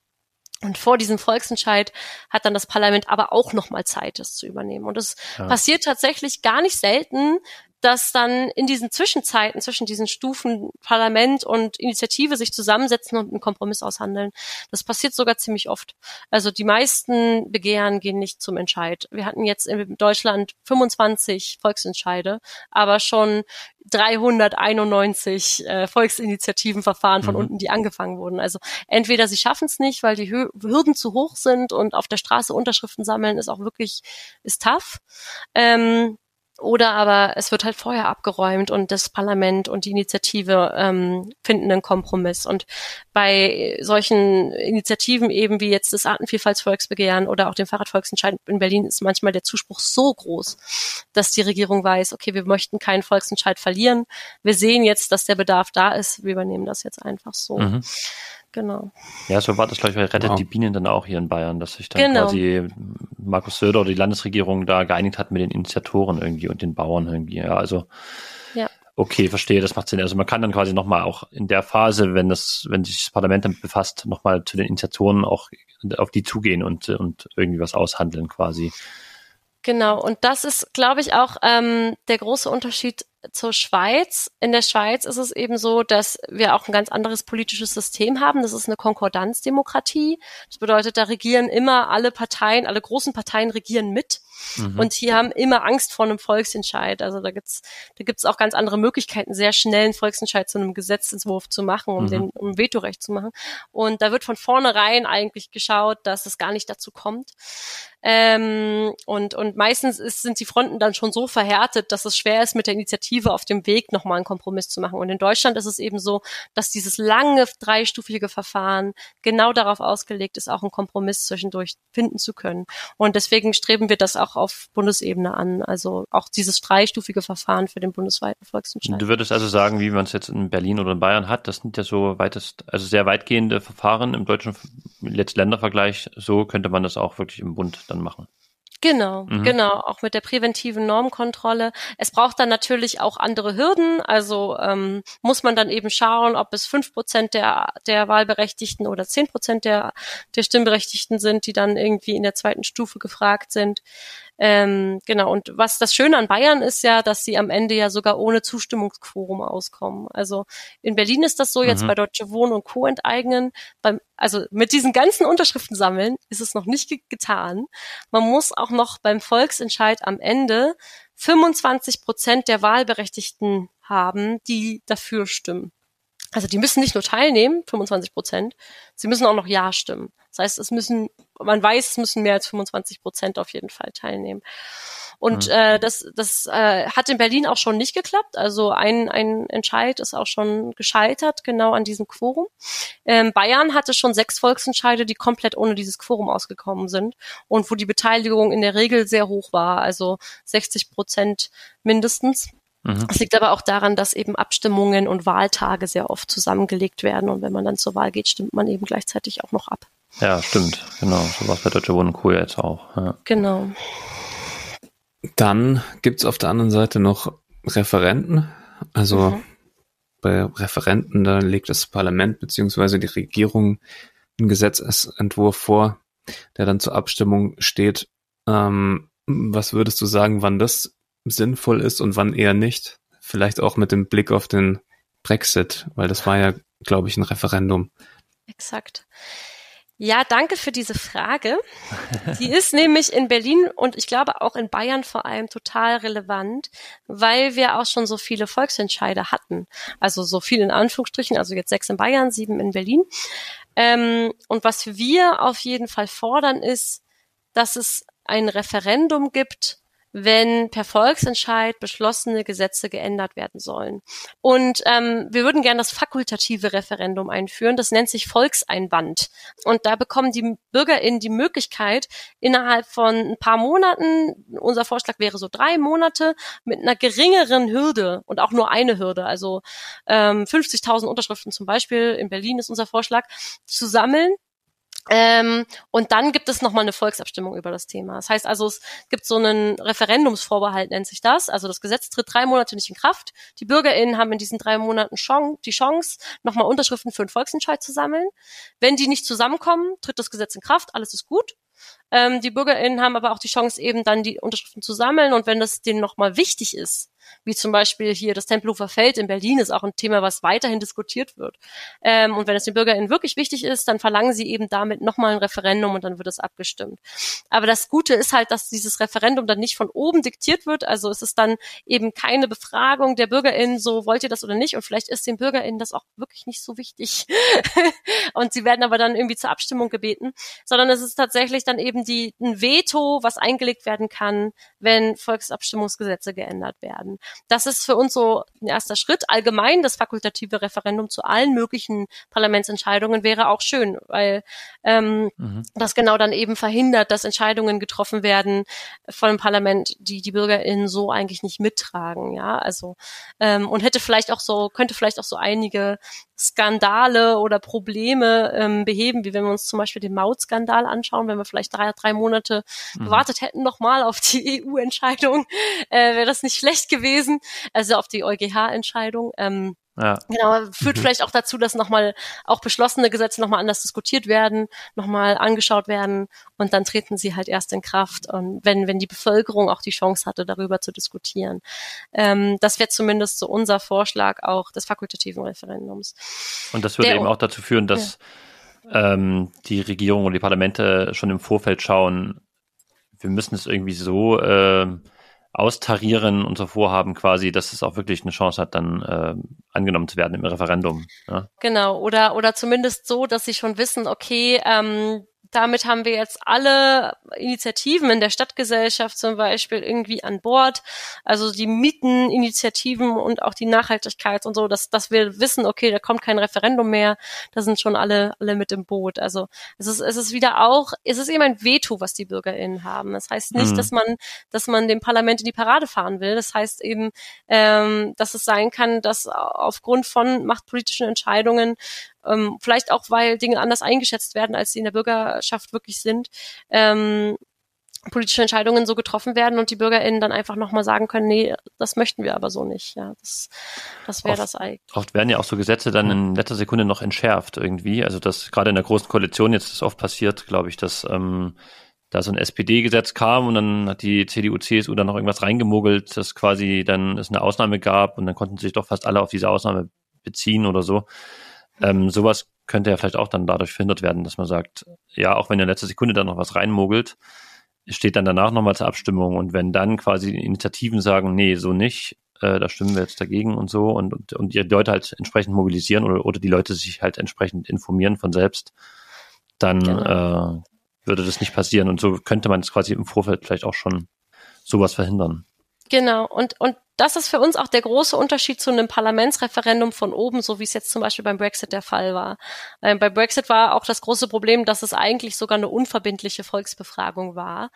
Und vor diesem Volksentscheid hat dann das Parlament aber auch nochmal Zeit, das zu übernehmen. Und es Ja. passiert tatsächlich gar nicht selten, dass dann in diesen Zwischenzeiten, zwischen diesen Stufen Parlament und Initiative sich zusammensetzen und einen Kompromiss aushandeln. Das passiert sogar ziemlich oft. Also die meisten Begehren gehen nicht zum Entscheid. Wir hatten jetzt in Deutschland 25 Volksentscheide, aber schon 391 äh, Volksinitiativenverfahren von Mhm. unten, die angefangen wurden. Also entweder sie schaffen es nicht, weil die Hü Hürden zu hoch sind und auf der Straße Unterschriften sammeln ist auch wirklich ist tough. Ähm, oder aber es wird halt vorher abgeräumt und das Parlament und die Initiative ähm, finden einen Kompromiss. Und bei solchen Initiativen eben wie jetzt das Artenvielfaltsvolksbegehren oder auch dem Fahrradvolksentscheid in Berlin ist manchmal der Zuspruch so groß, dass die Regierung weiß, okay, wir möchten keinen Volksentscheid verlieren. Wir sehen jetzt, dass der Bedarf da ist. Wir übernehmen das jetzt einfach so. Mhm. Genau. Ja, so war das, glaube ich, bei Rettet Wow. die Bienen dann auch hier in Bayern, dass sich dann Genau. quasi Markus Söder oder die Landesregierung da geeinigt hat mit den Initiatoren irgendwie und den Bauern irgendwie. Ja, also Ja. okay, verstehe, das macht Sinn. Also man kann dann quasi nochmal auch in der Phase, wenn das, wenn sich das Parlament damit befasst, nochmal zu den Initiatoren auch auf die zugehen und, und irgendwie was aushandeln quasi. Genau, und das ist, glaube ich, auch ähm, der große Unterschied zur Schweiz. In der Schweiz ist es eben so, dass wir auch ein ganz anderes politisches System haben. Das ist eine Konkordanzdemokratie. Das bedeutet, da regieren immer alle Parteien, alle großen Parteien regieren mit. Mhm. Und die haben immer Angst vor einem Volksentscheid. Also da gibt's da gibt's auch ganz andere Möglichkeiten, sehr schnell einen Volksentscheid zu einem Gesetzentwurf zu machen, um Mhm. den um Vetorecht zu machen. Und da wird von vornherein eigentlich geschaut, dass es gar nicht dazu kommt. Ähm, und, und meistens ist, sind die Fronten dann schon so verhärtet, dass es schwer ist, mit der Initiative auf dem Weg nochmal einen Kompromiss zu machen. Und in Deutschland ist es eben so, dass dieses lange dreistufige Verfahren genau darauf ausgelegt ist, auch einen Kompromiss zwischendurch finden zu können. Und deswegen streben wir das auch auf Bundesebene an. Also auch dieses dreistufige Verfahren für den bundesweiten Volksentscheid. Du würdest also sagen, wie man es jetzt in Berlin oder in Bayern hat, das sind ja so weitest, also sehr weitgehende Verfahren im deutschen Letzt-Länder-Vergleich. So könnte man das auch wirklich im Bund dann machen. Genau, Mhm. genau, auch mit der präventiven Normkontrolle. Es braucht dann natürlich auch andere Hürden. Also ähm, muss man dann eben schauen, ob es fünf Prozent der, der Wahlberechtigten oder zehn Prozent der, der Stimmberechtigten sind, die dann irgendwie in der zweiten Stufe gefragt sind. Ähm, genau, und was das Schöne an Bayern ist ja, dass sie am Ende ja sogar ohne Zustimmungsquorum auskommen. Also in Berlin ist das so, jetzt Mhm. bei Deutsche Wohnen und Co. enteignen. Beim, also mit diesen ganzen Unterschriften sammeln ist es noch nicht ge getan. Man muss auch noch beim Volksentscheid am Ende 25 Prozent der Wahlberechtigten haben, die dafür stimmen. Also die müssen nicht nur teilnehmen, 25 Prozent, sie müssen auch noch Ja stimmen. Das heißt, es müssen, man weiß, es müssen mehr als 25 Prozent auf jeden Fall teilnehmen. Und Mhm. äh, das, das äh, hat in Berlin auch schon nicht geklappt. Also ein, ein Entscheid ist auch schon gescheitert, genau an diesem Quorum. Ähm, Bayern hatte schon sechs Volksentscheide, die komplett ohne dieses Quorum ausgekommen sind und wo die Beteiligung in der Regel sehr hoch war, also 60 Prozent mindestens. Mhm. Es liegt aber auch daran, dass eben Abstimmungen und Wahltage sehr oft zusammengelegt werden und wenn man dann zur Wahl geht, stimmt man eben gleichzeitig auch noch ab. Ja, stimmt. Genau. So war es bei Deutsche Wohnen und Co. jetzt auch. Ja. Genau. Dann gibt's auf der anderen Seite noch Referenten. Also Mhm. bei Referenten, da legt das Parlament beziehungsweise die Regierung einen Gesetzentwurf vor, der dann zur Abstimmung steht. Ähm, was würdest du sagen, wann das sinnvoll ist und wann eher nicht? Vielleicht auch mit dem Blick auf den Brexit, weil das war ja, glaube ich, ein Referendum. Exakt. Ja, danke für diese Frage. Die ist nämlich in Berlin und ich glaube auch in Bayern vor allem total relevant, weil wir auch schon so viele Volksentscheide hatten. Also so viel in Anführungsstrichen, also jetzt sechs in Bayern, sieben in Berlin. Ähm, und was wir auf jeden Fall fordern ist, dass es ein Referendum gibt wenn per Volksentscheid beschlossene Gesetze geändert werden sollen. Und ähm, wir würden gerne das fakultative Referendum einführen. Das nennt sich Volkseinwand. Und da bekommen die BürgerInnen die Möglichkeit, innerhalb von ein paar Monaten, unser Vorschlag wäre so drei Monate, mit einer geringeren Hürde und auch nur eine Hürde, also ähm, 50.000 Unterschriften zum Beispiel, in Berlin ist unser Vorschlag, zu sammeln ähm, und dann gibt es nochmal eine Volksabstimmung über das Thema. Das heißt also, es gibt so einen Referendumsvorbehalt, nennt sich das. Also das Gesetz tritt drei Monate nicht in Kraft. Die BürgerInnen haben in diesen drei Monaten Chance, die Chance, nochmal Unterschriften für einen Volksentscheid zu sammeln. Wenn die nicht zusammenkommen, tritt das Gesetz in Kraft, alles ist gut. Ähm, die BürgerInnen haben aber auch die Chance, eben dann die Unterschriften zu sammeln. Und wenn das denen nochmal wichtig ist, wie zum Beispiel hier das Tempelhofer Feld in Berlin ist auch ein Thema, was weiterhin diskutiert wird. Ähm, und wenn es den BürgerInnen wirklich wichtig ist, dann verlangen sie eben damit nochmal ein Referendum und dann wird es abgestimmt. Aber das Gute ist halt, dass dieses Referendum dann nicht von oben diktiert wird. Also es ist dann eben keine Befragung der BürgerInnen, so wollt ihr das oder nicht. Und vielleicht ist den BürgerInnen das auch wirklich nicht so wichtig. und sie werden aber dann irgendwie zur Abstimmung gebeten, sondern es ist tatsächlich dann eben die, ein Veto, was eingelegt werden kann, wenn Volksabstimmungsgesetze geändert werden. Das ist für uns so ein erster Schritt. Allgemein das fakultative Referendum zu allen möglichen Parlamentsentscheidungen wäre auch schön, weil ähm, mhm. das genau dann eben verhindert, dass Entscheidungen getroffen werden von dem Parlament, die die BürgerInnen so eigentlich nicht mittragen. Ja, also ähm, und hätte vielleicht auch so könnte vielleicht auch so einige Skandale oder Probleme ähm, beheben, wie wenn wir uns zum Beispiel den Mautskandal anschauen, wenn wir vielleicht drei, drei Monate mhm. gewartet hätten nochmal auf die EU-Entscheidung, äh, wäre das nicht schlecht gewesen, also auf die EuGH-Entscheidung. Ähm, ja. Genau, führt mhm. vielleicht auch dazu, dass nochmal auch beschlossene Gesetze nochmal anders diskutiert werden, nochmal angeschaut werden und dann treten sie halt erst in Kraft und wenn, wenn die Bevölkerung auch die Chance hatte, darüber zu diskutieren. Ähm, das wäre zumindest so unser Vorschlag auch des fakultativen Referendums. Und das würde Der, eben auch dazu führen, dass ja. ähm, die Regierung und die Parlamente schon im Vorfeld schauen, wir müssen es irgendwie so äh, austarieren, unser Vorhaben quasi, dass es auch wirklich eine Chance hat, dann äh, angenommen zu werden im Referendum. Ja? Genau, oder, oder zumindest so, dass sie schon wissen, okay, ähm, damit haben wir jetzt alle Initiativen in der Stadtgesellschaft zum Beispiel irgendwie an Bord. Also die Mieteninitiativen und auch die Nachhaltigkeit und so, dass, dass wir wissen, okay, da kommt kein Referendum mehr, da sind schon alle, alle mit im Boot. Also es ist, es ist wieder auch, es ist eben ein Veto, was die BürgerInnen haben. Das heißt nicht, mhm. dass man, dass man dem Parlament in die Parade fahren will. Das heißt eben, ähm, dass es sein kann, dass aufgrund von machtpolitischen Entscheidungen ähm, vielleicht auch, weil Dinge anders eingeschätzt werden, als sie in der Bürgerschaft wirklich sind, ähm, politische Entscheidungen so getroffen werden und die BürgerInnen dann einfach nochmal sagen können, nee, das möchten wir aber so nicht. Ja, das, das wäre das eigentlich. Oft werden ja auch so Gesetze dann in letzter Sekunde noch entschärft irgendwie. Also das gerade in der großen Koalition jetzt ist oft passiert, glaube ich, dass ähm, da so ein SPD-Gesetz kam und dann hat die CDU, CSU dann noch irgendwas reingemogelt, dass quasi dann es eine Ausnahme gab und dann konnten sich doch fast alle auf diese Ausnahme beziehen oder so. Ähm, sowas könnte ja vielleicht auch dann dadurch verhindert werden, dass man sagt, ja, auch wenn in letzter Sekunde dann noch was reinmogelt, steht dann danach nochmal zur Abstimmung und wenn dann quasi Initiativen sagen, nee, so nicht, äh, da stimmen wir jetzt dagegen und so und, und, und die Leute halt entsprechend mobilisieren oder, oder die Leute sich halt entsprechend informieren von selbst, dann genau. äh, würde das nicht passieren und so könnte man es quasi im Vorfeld vielleicht auch schon sowas verhindern. Genau, und, und das ist für uns auch der große Unterschied zu einem Parlamentsreferendum von oben, so wie es jetzt zum Beispiel beim Brexit der Fall war. Ähm, bei Brexit war auch das große Problem, dass es eigentlich sogar eine unverbindliche Volksbefragung war.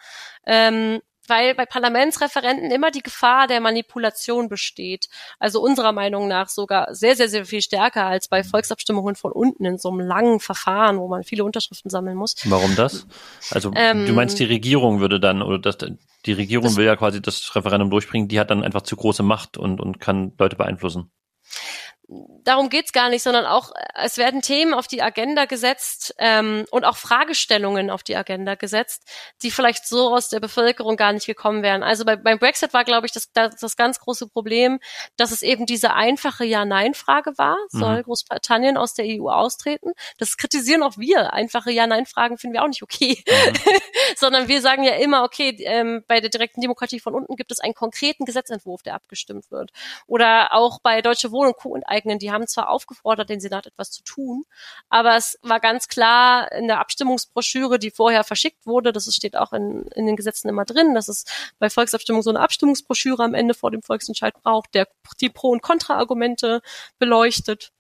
Ähm, weil bei Parlamentsreferenten immer die Gefahr der Manipulation besteht. Also unserer Meinung nach sogar sehr, sehr, sehr viel stärker als bei Volksabstimmungen von unten in so einem langen Verfahren, wo man viele Unterschriften sammeln muss. Warum das? Also ähm, du meinst, die Regierung würde dann, oder das, die Regierung will ja quasi das Referendum durchbringen, die hat dann einfach zu große Macht und, und kann Leute beeinflussen. Darum geht's gar nicht, sondern auch, es werden Themen auf die Agenda gesetzt ähm, und auch Fragestellungen auf die Agenda gesetzt, die vielleicht so aus der Bevölkerung gar nicht gekommen wären. Also bei, beim Brexit war, glaube ich, das, das, das ganz große Problem, dass es eben diese einfache Ja-Nein-Frage war. Soll mhm. Großbritannien aus der EU austreten? Das kritisieren auch wir. Einfache Ja-Nein-Fragen finden wir auch nicht okay. Mhm. sondern wir sagen ja immer, okay, ähm, bei der direkten Demokratie von unten gibt es einen konkreten Gesetzentwurf, der abgestimmt wird. Oder auch bei Deutsche Wohnen und Co. und enteignen. Die haben zwar aufgefordert, den Senat etwas zu tun, aber es war ganz klar in der Abstimmungsbroschüre, die vorher verschickt wurde, das steht auch in, in den Gesetzen immer drin, dass es bei Volksabstimmung so eine Abstimmungsbroschüre am Ende vor dem Volksentscheid braucht, der die Pro- und Kontraargumente beleuchtet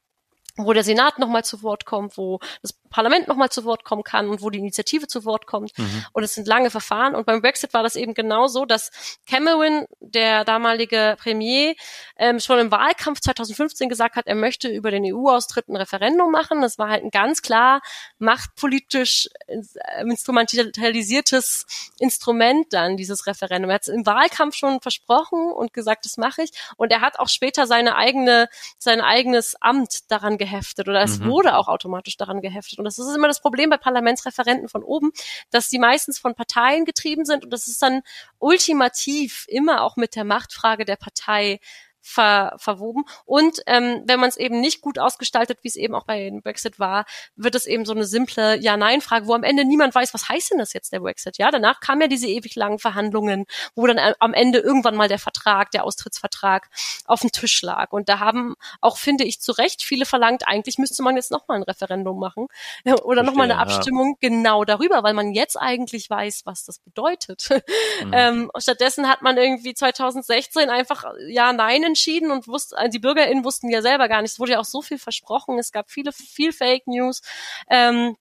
wo der Senat nochmal zu Wort kommt, wo das Parlament nochmal zu Wort kommen kann und wo die Initiative zu Wort kommt. Mhm. Und es sind lange Verfahren. Und beim Brexit war das eben genau so, dass Cameron, der damalige Premier, ähm, schon im Wahlkampf 2015 gesagt hat, er möchte über den EU-Austritt ein Referendum machen. Das war halt ein ganz klar machtpolitisch äh, instrumentalisiertes Instrument dann, dieses Referendum. Er hat es im Wahlkampf schon versprochen und gesagt, das mache ich. Und er hat auch später seine eigene, sein eigenes Amt daran geheftet oder es mhm. wurde auch automatisch daran geheftet. Und das ist immer das Problem bei Parlamentsreferenten von oben, dass die meistens von Parteien getrieben sind. Und das ist dann ultimativ immer auch mit der Machtfrage der Partei ver, verwoben. Und ähm, wenn man es eben nicht gut ausgestaltet, wie es eben auch bei Brexit war, wird es eben so eine simple Ja-Nein-Frage, wo am Ende niemand weiß, was heißt denn das jetzt der Brexit? Ja, danach kamen ja diese ewig langen Verhandlungen, wo dann äh, am Ende irgendwann mal der Vertrag, der Austrittsvertrag auf dem Tisch lag. Und da haben auch, finde ich, zu Recht viele verlangt, eigentlich müsste man jetzt nochmal ein Referendum machen oder nochmal eine Abstimmung ja. genau darüber, weil man jetzt eigentlich weiß, was das bedeutet. Mhm. ähm, stattdessen hat man irgendwie 2016 einfach Ja-Nein entschieden und wusste, äh, die BürgerInnen wussten ja selber gar nicht. Es wurde ja auch so viel versprochen. Es gab viele, viel Fake News. Ähm,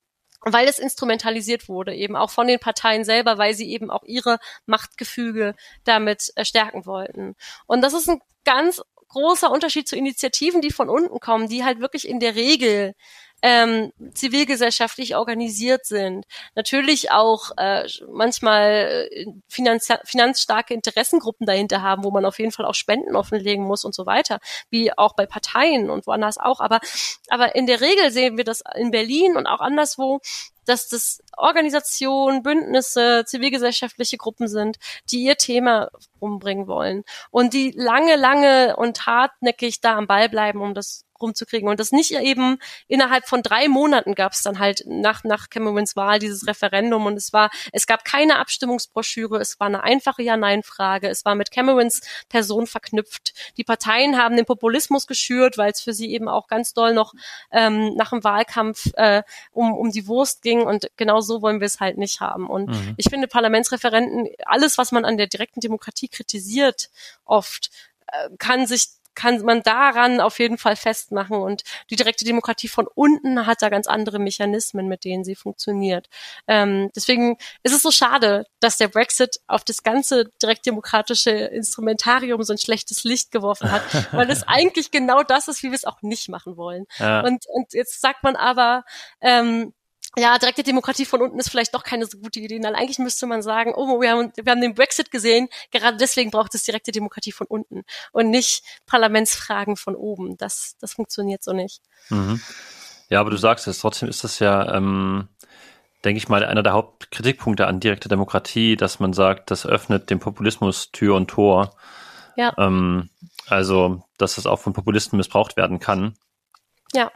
weil es instrumentalisiert wurde, eben auch von den Parteien selber, weil sie eben auch ihre Machtgefüge damit äh, stärken wollten. Und das ist ein ganz großer Unterschied zu Initiativen, die von unten kommen, die halt wirklich in der Regel ähm, zivilgesellschaftlich organisiert sind. Natürlich auch äh, manchmal äh, finanz finanzstarke Interessengruppen dahinter haben, wo man auf jeden Fall auch Spenden offenlegen muss und so weiter, wie auch bei Parteien und woanders auch. Aber, aber in der Regel sehen wir das in Berlin und auch anderswo, dass das Organisationen, Bündnisse, zivilgesellschaftliche Gruppen sind, die ihr Thema umbringen wollen und die lange, lange und hartnäckig da am Ball bleiben, um das rumzukriegen. Und das nicht eben innerhalb von drei Monaten gab es dann halt nach, nach Camerons Wahl dieses Referendum und es war, es gab keine Abstimmungsbroschüre, es war eine einfache Ja-Nein-Frage, es war mit Camerons Person verknüpft. Die Parteien haben den Populismus geschürt, weil es für sie eben auch ganz doll noch ähm, nach dem Wahlkampf äh, um, um die Wurst ging und genau so wollen wir es halt nicht haben. Und mhm. ich finde Parlamentsreferenten, alles, was man an der direkten Demokratie kritisiert, oft, äh, kann sich kann man daran auf jeden Fall festmachen. Und die direkte Demokratie von unten hat da ganz andere Mechanismen, mit denen sie funktioniert. Ähm, deswegen ist es so schade, dass der Brexit auf das ganze direktdemokratische Instrumentarium so ein schlechtes Licht geworfen hat, weil es eigentlich genau das ist, wie wir es auch nicht machen wollen. Ja. Und, und jetzt sagt man aber, ähm, ja, direkte Demokratie von unten ist vielleicht doch keine so gute Idee. Weil eigentlich müsste man sagen, oh, wir haben, wir haben den Brexit gesehen, gerade deswegen braucht es direkte Demokratie von unten und nicht Parlamentsfragen von oben. Das, das funktioniert so nicht. Mhm. Ja, aber du sagst es, trotzdem ist das ja, ähm, denke ich mal, einer der Hauptkritikpunkte an direkter Demokratie, dass man sagt, das öffnet dem Populismus Tür und Tor. Ja. Ähm, also, dass das auch von Populisten missbraucht werden kann. Ja.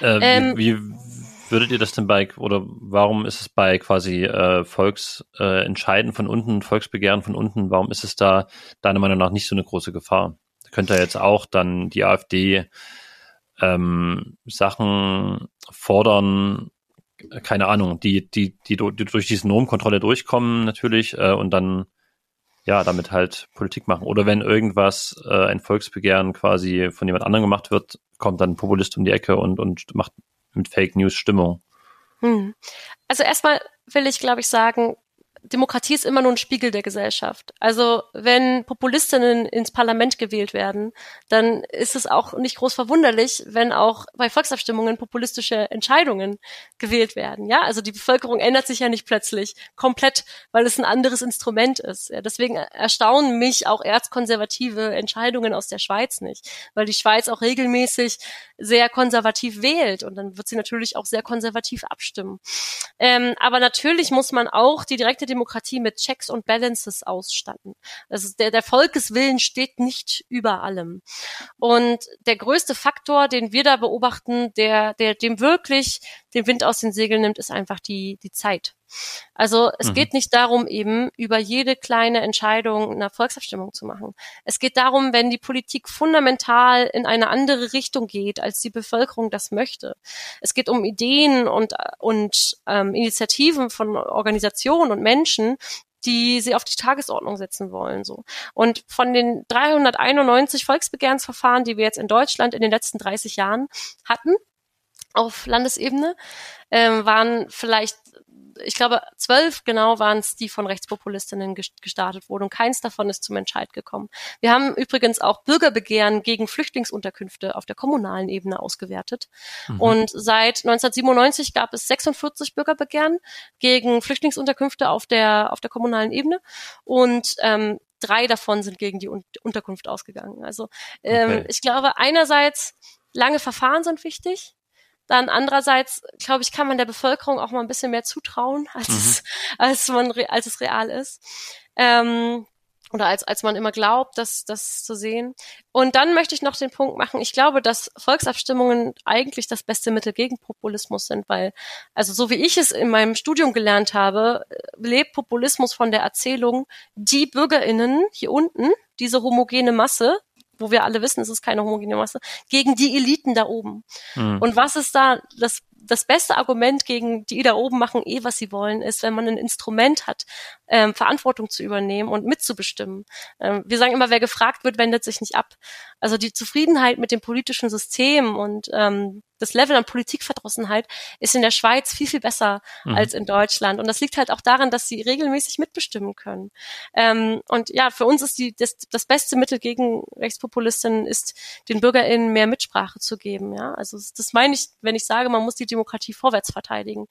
Äh, ähm, wie, wie würdet ihr das denn bei, oder warum ist es bei quasi äh, Volksentscheiden äh, von unten, Volksbegehren von unten, warum ist es da deiner Meinung nach nicht so eine große Gefahr? Könnte jetzt auch dann die AfD ähm, Sachen fordern, keine Ahnung, die, die, die, die durch diese Normkontrolle durchkommen natürlich äh, und dann ja, damit halt Politik machen. Oder wenn irgendwas, äh, ein Volksbegehren quasi von jemand anderem gemacht wird, kommt dann ein Populist um die Ecke und, und macht mit Fake News Stimmung? Hm. Also erstmal will ich, glaube ich, sagen, Demokratie ist immer nur ein Spiegel der Gesellschaft. Also wenn Populistinnen ins Parlament gewählt werden, dann ist es auch nicht groß verwunderlich, wenn auch bei Volksabstimmungen populistische Entscheidungen gewählt werden. Ja, also die Bevölkerung ändert sich ja nicht plötzlich komplett, weil es ein anderes Instrument ist. Ja, deswegen erstaunen mich auch erzkonservative Entscheidungen aus der Schweiz nicht, weil die Schweiz auch regelmäßig sehr konservativ wählt und dann wird sie natürlich auch sehr konservativ abstimmen. Ähm, aber natürlich muss man auch die direkte Demokratie mit Checks und Balances ausstatten. Also der, der Volkeswillen steht nicht über allem. Und der größte Faktor, den wir da beobachten, der, der dem wirklich den Wind aus den Segeln nimmt, ist einfach die, die Zeit. Also es mhm. geht nicht darum, eben über jede kleine Entscheidung eine Volksabstimmung zu machen. Es geht darum, wenn die Politik fundamental in eine andere Richtung geht, als die Bevölkerung das möchte. Es geht um Ideen und, und ähm, Initiativen von Organisationen und Menschen, die sie auf die Tagesordnung setzen wollen. So. Und von den 391 Volksbegehrensverfahren, die wir jetzt in Deutschland in den letzten 30 Jahren hatten, auf Landesebene, ähm, waren vielleicht ich glaube, zwölf genau waren es, die von Rechtspopulistinnen gestartet wurden und keins davon ist zum Entscheid gekommen. Wir haben übrigens auch Bürgerbegehren gegen Flüchtlingsunterkünfte auf der kommunalen Ebene ausgewertet. Mhm. Und seit 1997 gab es 46 Bürgerbegehren gegen Flüchtlingsunterkünfte auf der, auf der kommunalen Ebene und ähm, drei davon sind gegen die Unterkunft ausgegangen. Also ähm, okay. ich glaube, einerseits lange Verfahren sind wichtig, dann andererseits, glaube ich, kann man der Bevölkerung auch mal ein bisschen mehr zutrauen, als, mhm. es, als, man, als es real ist. Ähm, oder als, als man immer glaubt, das, das zu sehen. Und dann möchte ich noch den Punkt machen, ich glaube, dass Volksabstimmungen eigentlich das beste Mittel gegen Populismus sind, weil, also so wie ich es in meinem Studium gelernt habe, lebt Populismus von der Erzählung, die BürgerInnen hier unten, diese homogene Masse, wo wir alle wissen, es ist keine homogene Masse, gegen die Eliten da oben. Mhm. Und was ist da das das beste Argument gegen die da oben machen eh, was sie wollen, ist, wenn man ein Instrument hat, ähm, Verantwortung zu übernehmen und mitzubestimmen. Ähm, wir sagen immer, wer gefragt wird, wendet sich nicht ab. Also die Zufriedenheit mit dem politischen System und ähm, das Level an Politikverdrossenheit ist in der Schweiz viel, viel besser mhm. als in Deutschland. Und das liegt halt auch daran, dass sie regelmäßig mitbestimmen können. Ähm, und ja, für uns ist die, das, das beste Mittel gegen Rechtspopulistinnen ist, den BürgerInnen mehr Mitsprache zu geben. Ja, also das meine ich, wenn ich sage, man muss die Demokratie vorwärts verteidigen.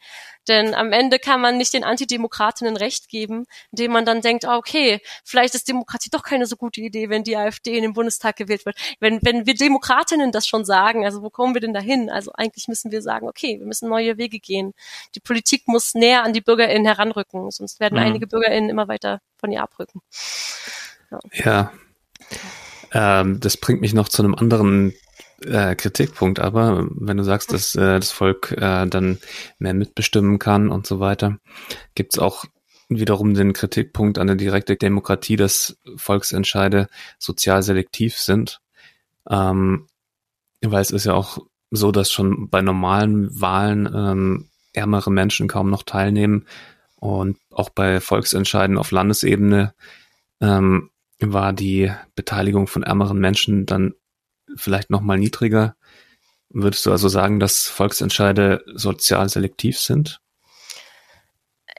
Denn am Ende kann man nicht den Antidemokratinnen Recht geben, indem man dann denkt, ah, okay, vielleicht ist Demokratie doch keine so gute Idee, wenn die AfD in den Bundestag gewählt wird. Wenn, wenn wir Demokratinnen das schon sagen, also wo kommen wir denn dahin? Also eigentlich müssen wir sagen, okay, wir müssen neue Wege gehen. Die Politik muss näher an die BürgerInnen heranrücken, sonst werden mhm. einige BürgerInnen immer weiter von ihr abrücken. Ja. ja. Ähm, das bringt mich noch zu einem anderen äh, Kritikpunkt, aber wenn du sagst, dass äh, das Volk äh, dann mehr mitbestimmen kann und so weiter, gibt's auch wiederum den Kritikpunkt an der direkten Demokratie, dass Volksentscheide sozial selektiv sind. Ähm, weil es ist ja auch so, dass schon bei normalen Wahlen ähm, ärmere Menschen kaum noch teilnehmen. Und auch bei Volksentscheiden auf Landesebene ähm, war die Beteiligung von ärmeren Menschen dann vielleicht noch mal niedriger. Würdest du also sagen, dass Volksentscheide sozial selektiv sind?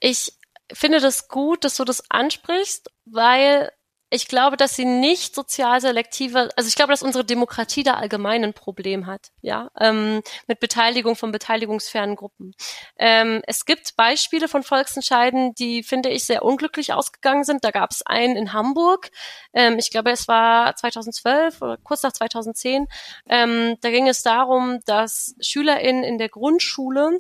Ich finde das gut, dass du das ansprichst, weil ich glaube, dass sie nicht sozial selektive, also ich glaube, dass unsere Demokratie da allgemein ein Problem hat, ja, ähm, mit Beteiligung von beteiligungsfernen Gruppen. Ähm, es gibt Beispiele von Volksentscheiden, die, finde ich, sehr unglücklich ausgegangen sind. Da gab es einen in Hamburg, ähm, ich glaube, es war 2012 oder kurz nach 2010. Ähm, da ging es darum, dass SchülerInnen in der Grundschule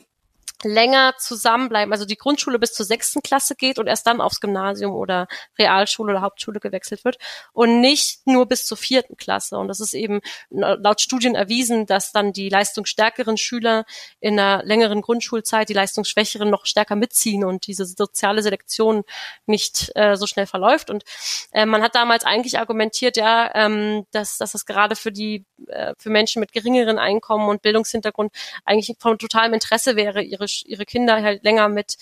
länger zusammenbleiben, also die Grundschule bis zur sechsten Klasse geht und erst dann aufs Gymnasium oder Realschule oder Hauptschule gewechselt wird und nicht nur bis zur vierten Klasse. Und das ist eben laut Studien erwiesen, dass dann die leistungsstärkeren Schüler in einer längeren Grundschulzeit die leistungsschwächeren noch stärker mitziehen und diese soziale Selektion nicht äh, so schnell verläuft. Und Äh, man hat damals eigentlich argumentiert, ja, ähm, dass, dass das gerade für die äh, für Menschen mit geringeren Einkommen und Bildungshintergrund eigentlich von totalem Interesse wäre, ihre ihre Kinder halt länger mit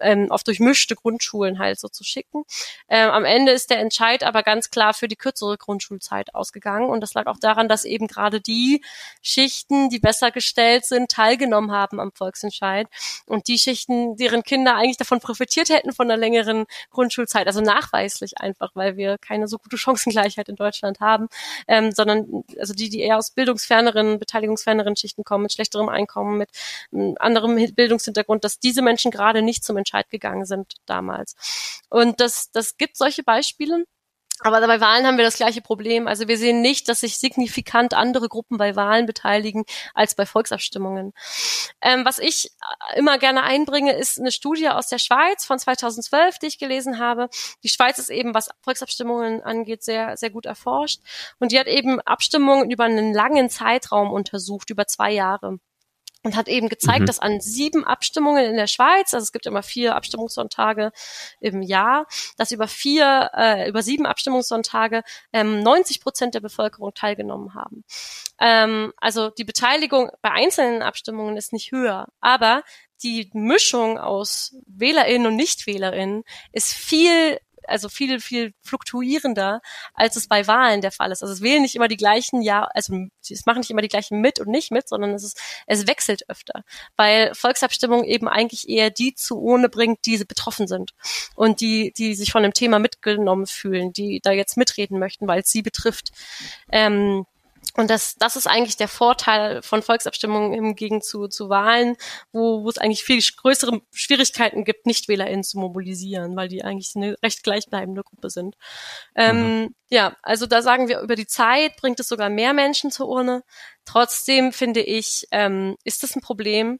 ähm, auf durchmischte Grundschulen halt so zu schicken. Ähm, am Ende ist der Entscheid aber ganz klar für die kürzere Grundschulzeit ausgegangen und das lag auch daran, dass eben gerade die Schichten, die besser gestellt sind, teilgenommen haben am Volksentscheid und die Schichten, deren Kinder eigentlich davon profitiert hätten von einer längeren Grundschulzeit, also nachweislich einfach, weil wir keine so gute Chancengleichheit in Deutschland haben, ähm, sondern also die, die eher aus bildungsferneren, beteiligungsferneren Schichten kommen, mit schlechterem Einkommen, mit anderem Bildungshintergrund, dass diese Menschen gerade nicht zum Entscheid gegangen sind damals. Und das, das gibt solche Beispiele. Aber bei Wahlen haben wir das gleiche Problem. Also wir sehen nicht, dass sich signifikant andere Gruppen bei Wahlen beteiligen als bei Volksabstimmungen. Ähm, was ich immer gerne einbringe, ist eine Studie aus der Schweiz von 2012, die ich gelesen habe. Die Schweiz ist eben, was Volksabstimmungen angeht, sehr, sehr gut erforscht. Und die hat eben Abstimmungen über einen langen Zeitraum untersucht, über zwei Jahre und hat eben gezeigt, mhm. dass an sieben Abstimmungen in der Schweiz, also es gibt immer vier Abstimmungssonntage im Jahr, dass über vier, äh, über sieben Abstimmungssonntage ähm, 90 Prozent der Bevölkerung teilgenommen haben. Ähm, also die Beteiligung bei einzelnen Abstimmungen ist nicht höher, aber die Mischung aus WählerInnen und NichtwählerInnen ist viel also viel, viel fluktuierender, als es bei Wahlen der Fall ist. Also es wählen nicht immer die gleichen, ja, also es machen nicht immer die gleichen mit und nicht mit, sondern es ist, es wechselt öfter, weil Volksabstimmung eben eigentlich eher die zu ohne bringt, die betroffen sind und die, die sich von dem Thema mitgenommen fühlen, die da jetzt mitreden möchten, weil es sie betrifft. Ähm, und das, das ist eigentlich der Vorteil von Volksabstimmungen im Gegensatz zu, zu Wahlen, wo, wo es eigentlich viel größere Schwierigkeiten gibt, NichtwählerInnen zu mobilisieren, weil die eigentlich eine recht gleichbleibende Gruppe sind. Ähm, mhm. Ja, also da sagen wir, über die Zeit bringt es sogar mehr Menschen zur Urne. Trotzdem finde ich, ähm, ist das ein Problem.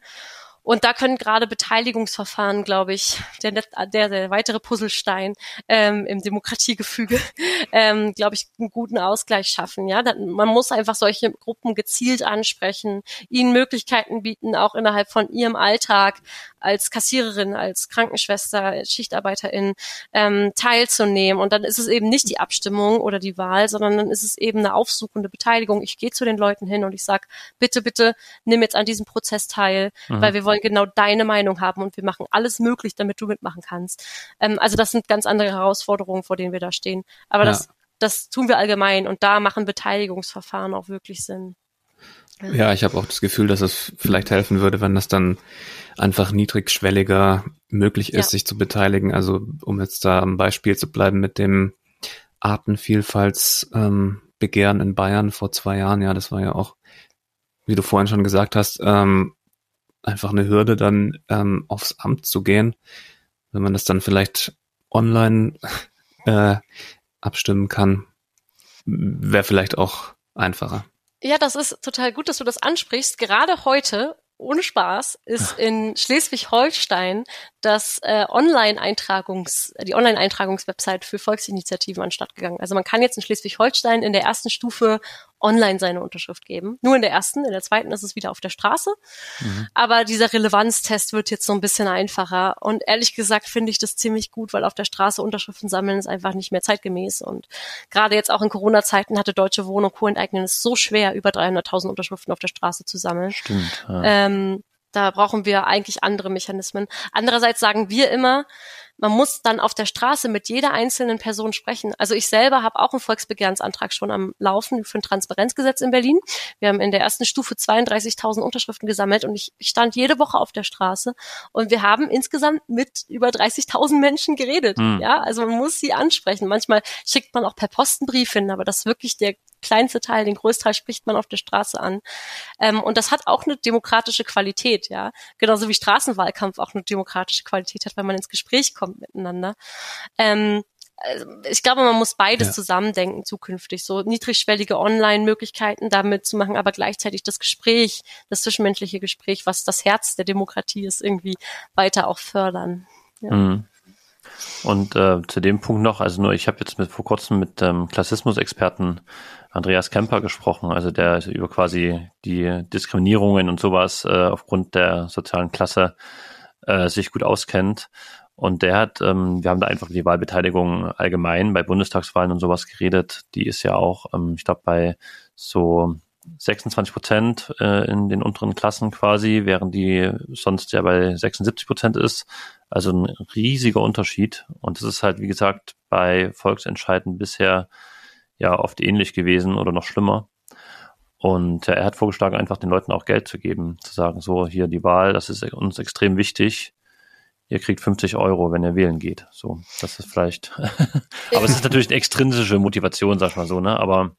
Und da können gerade Beteiligungsverfahren, glaube ich, der, der, der weitere Puzzlestein ähm, im Demokratiegefüge, ähm, glaube ich, einen guten Ausgleich schaffen. Ja, man muss einfach solche Gruppen gezielt ansprechen, ihnen Möglichkeiten bieten, auch innerhalb von ihrem Alltag als Kassiererin, als Krankenschwester, als Schichtarbeiterin ähm, teilzunehmen. Und dann ist es eben nicht die Abstimmung oder die Wahl, sondern dann ist es eben eine aufsuchende Beteiligung. Ich gehe zu den Leuten hin und ich sage, bitte, bitte, nimm jetzt an diesem Prozess teil, mhm. weil wir wollen genau deine Meinung haben und wir machen alles möglich, damit du mitmachen kannst. Ähm, also das sind ganz andere Herausforderungen, vor denen wir da stehen. Aber ja. das, das tun wir allgemein und da machen Beteiligungsverfahren auch wirklich Sinn. Ja, ich habe auch das Gefühl, dass es vielleicht helfen würde, wenn das dann einfach niedrigschwelliger möglich ist, ja. sich zu beteiligen. Also um jetzt da am Beispiel zu bleiben mit dem Artenvielfaltsbegehren ähm, in Bayern vor zwei Jahren, ja, das war ja auch, wie du vorhin schon gesagt hast, ähm, einfach eine Hürde, dann ähm, aufs Amt zu gehen. Wenn man das dann vielleicht online äh, abstimmen kann, wäre vielleicht auch einfacher. Ja, das ist total gut, dass du das ansprichst. Gerade heute ohne Spaß ist in Schleswig-Holstein das äh, Online-Eintragungs, die Online-Eintragungswebsite für Volksinitiativen anstatt gegangen. Also man kann jetzt in Schleswig-Holstein in der ersten Stufe online seine Unterschrift geben. Nur in der ersten, in der zweiten ist es wieder auf der Straße. Mhm. Aber dieser Relevanztest wird jetzt so ein bisschen einfacher. Und ehrlich gesagt finde ich das ziemlich gut, weil auf der Straße Unterschriften sammeln ist einfach nicht mehr zeitgemäß. Und gerade jetzt auch in Corona-Zeiten hatte Deutsche Wohnung Co. enteignen es so schwer, über 300.000 Unterschriften auf der Straße zu sammeln. Stimmt. Ja. Ähm, da brauchen wir eigentlich andere Mechanismen. Andererseits sagen wir immer, man muss dann auf der Straße mit jeder einzelnen Person sprechen. Also ich selber habe auch einen Volksbegehrensantrag schon am Laufen für ein Transparenzgesetz in Berlin. Wir haben in der ersten Stufe 32.000 Unterschriften gesammelt und ich, ich stand jede Woche auf der Straße und wir haben insgesamt mit über 30.000 Menschen geredet. Mhm. Ja, also man muss sie ansprechen. Manchmal schickt man auch per Postenbrief hin, aber das ist wirklich der kleinste Teil, den Großteil spricht man auf der Straße an. Ähm, und das hat auch eine demokratische Qualität, ja. Genauso wie Straßenwahlkampf auch eine demokratische Qualität hat, weil man ins Gespräch kommt miteinander. Ähm, also ich glaube, man muss beides ja. zusammendenken zukünftig. So niedrigschwellige Online-Möglichkeiten damit zu machen, aber gleichzeitig das Gespräch, das zwischenmenschliche Gespräch, was das Herz der Demokratie ist, irgendwie weiter auch fördern. Ja. Mhm. Und äh, zu dem Punkt noch, also nur ich habe jetzt mit vor kurzem mit ähm, Klassismus-Experten Andreas Kemper gesprochen, also der über quasi die Diskriminierungen und sowas äh, aufgrund der sozialen Klasse äh, sich gut auskennt. Und der hat, ähm, wir haben da einfach die Wahlbeteiligung allgemein bei Bundestagswahlen und sowas geredet. Die ist ja auch, ähm, ich glaube, bei so 26 Prozent äh, in den unteren Klassen quasi, während die sonst ja bei 76 Prozent ist. Also ein riesiger Unterschied. Und das ist halt, wie gesagt, bei Volksentscheiden bisher ja oft ähnlich gewesen oder noch schlimmer. Und er hat vorgeschlagen, einfach den Leuten auch Geld zu geben, zu sagen, so hier die Wahl, das ist uns extrem wichtig. Ihr kriegt 50 Euro, wenn ihr wählen geht. So, das ist vielleicht. aber es ist natürlich eine extrinsische Motivation, sag ich mal so, ne? Aber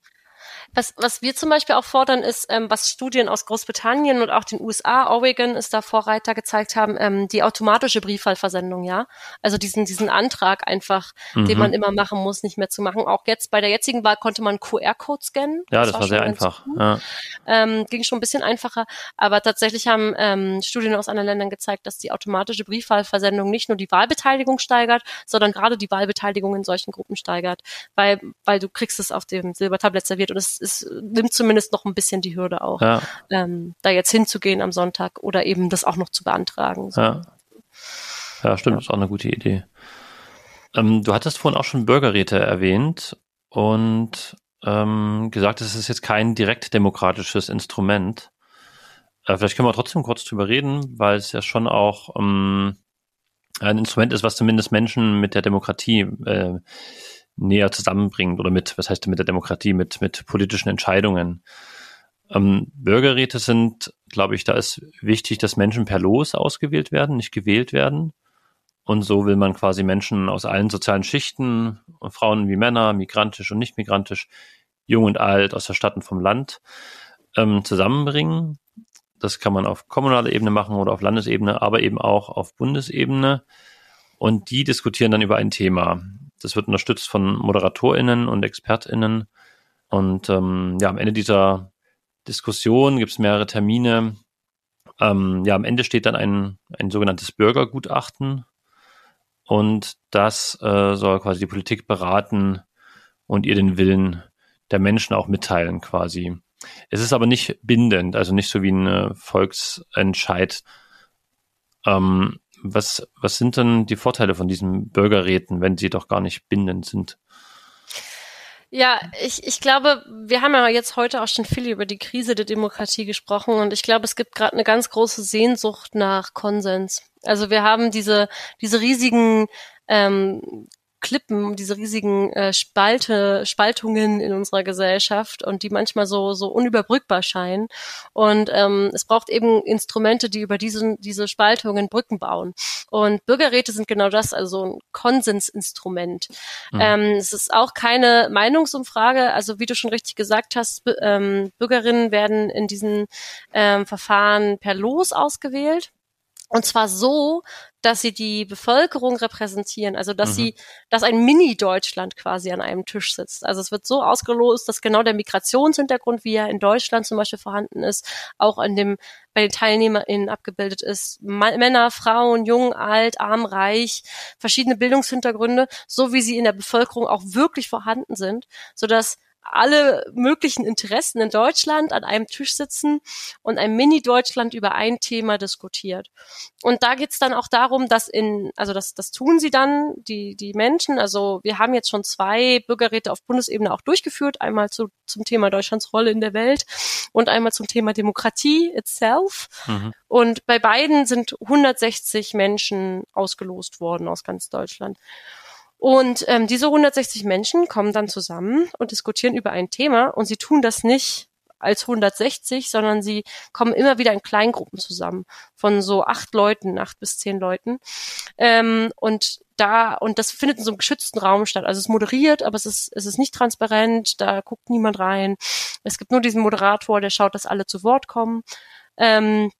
was, was wir zum Beispiel auch fordern, ist, ähm, was Studien aus Großbritannien und auch den USA, Oregon ist da Vorreiter gezeigt haben, ähm, die automatische Briefwahlversendung, ja. Also diesen, diesen Antrag einfach, mhm. den man immer machen muss, nicht mehr zu machen. Auch jetzt bei der jetzigen Wahl konnte man QR-Code scannen. Ja, das, das war, sehr einfach. Ja. Ähm, ging schon ein bisschen einfacher. Aber tatsächlich haben ähm, Studien aus anderen Ländern gezeigt, dass die automatische Briefwahlversendung nicht nur die Wahlbeteiligung steigert, sondern gerade die Wahlbeteiligung in solchen Gruppen steigert. Weil, weil du kriegst es auf dem Silbertablett serviert und es es nimmt zumindest noch ein bisschen die Hürde auch, ja. ähm, da jetzt hinzugehen am Sonntag oder eben das auch noch zu beantragen. So. Ja. ja, stimmt, ja. ist auch eine gute Idee. Ähm, du hattest vorhin auch schon Bürgerräte erwähnt und ähm, gesagt, es ist jetzt kein direkt demokratisches Instrument. Äh, vielleicht können wir trotzdem kurz drüber reden, weil es ja schon auch ähm, ein Instrument ist, was zumindest Menschen mit der Demokratie äh, näher zusammenbringt oder mit, was heißt mit der Demokratie, mit, mit politischen Entscheidungen. Ähm, Bürgerräte sind, glaube ich, da ist wichtig, dass Menschen per Los ausgewählt werden, nicht gewählt werden. Und so will man quasi Menschen aus allen sozialen Schichten, Frauen wie Männer, migrantisch und nicht migrantisch, jung und alt, aus der Stadt und vom Land, ähm, zusammenbringen. Das kann man auf kommunaler Ebene machen oder auf Landesebene, aber eben auch auf Bundesebene. Und die diskutieren dann über ein Thema. Das wird unterstützt von ModeratorInnen und ExpertInnen. Und ähm, ja, am Ende dieser Diskussion gibt es mehrere Termine. Ähm, ja, am Ende steht dann ein, ein sogenanntes Bürgergutachten. Und das äh, soll quasi die Politik beraten und ihr den Willen der Menschen auch mitteilen quasi. Es ist aber nicht bindend, also nicht so wie ein äh, Volksentscheid. Ähm, was, was sind denn die Vorteile von diesen Bürgerräten, wenn sie doch gar nicht bindend sind? Ja, ich, ich glaube, wir haben ja jetzt heute auch schon viel über die Krise der Demokratie gesprochen und ich glaube, es gibt gerade eine ganz große Sehnsucht nach Konsens. Also wir haben diese, diese riesigen ähm, Klippen, diese riesigen äh, Spalte, Spaltungen in unserer Gesellschaft und die manchmal so, so unüberbrückbar scheinen. Und ähm, es braucht eben Instrumente, die über diese, diese Spaltungen Brücken bauen. Und Bürgerräte sind genau das, also ein Konsensinstrument. Mhm. Ähm, es ist auch keine Meinungsumfrage, also wie du schon richtig gesagt hast, ähm, Bürgerinnen werden in diesen ähm, Verfahren per Los ausgewählt. Und zwar so, dass sie die Bevölkerung repräsentieren, also dass mhm. sie, dass ein Mini-Deutschland quasi an einem Tisch sitzt. Also es wird so ausgelost, dass genau der Migrationshintergrund, wie er in Deutschland zum Beispiel vorhanden ist, auch in dem, bei den TeilnehmerInnen abgebildet ist. Männer, Frauen, jung, alt, arm, reich, verschiedene Bildungshintergründe, so wie sie in der Bevölkerung auch wirklich vorhanden sind, sodass alle möglichen Interessen in Deutschland an einem Tisch sitzen und ein Mini-Deutschland über ein Thema diskutiert. Und da geht's dann auch darum, dass in, also das, das tun sie dann, die, die Menschen. Also wir haben jetzt schon zwei Bürgerräte auf Bundesebene auch durchgeführt, einmal zu, zum Thema Deutschlands Rolle in der Welt und einmal zum Thema Demokratie itself. Mhm. Und bei beiden sind 160 Menschen ausgelost worden aus ganz Deutschland. Und ähm, diese 160 Menschen kommen dann zusammen und diskutieren über ein Thema und sie tun das nicht als 160, sondern sie kommen immer wieder in Kleingruppen zusammen von so acht Leuten, acht bis zehn Leuten. Ähm, und da, und das findet in so einem geschützten Raum statt. Also es ist moderiert, aber es ist, es ist nicht transparent, da guckt niemand rein. Es gibt nur diesen Moderator, der schaut, dass alle zu Wort kommen. Ähm,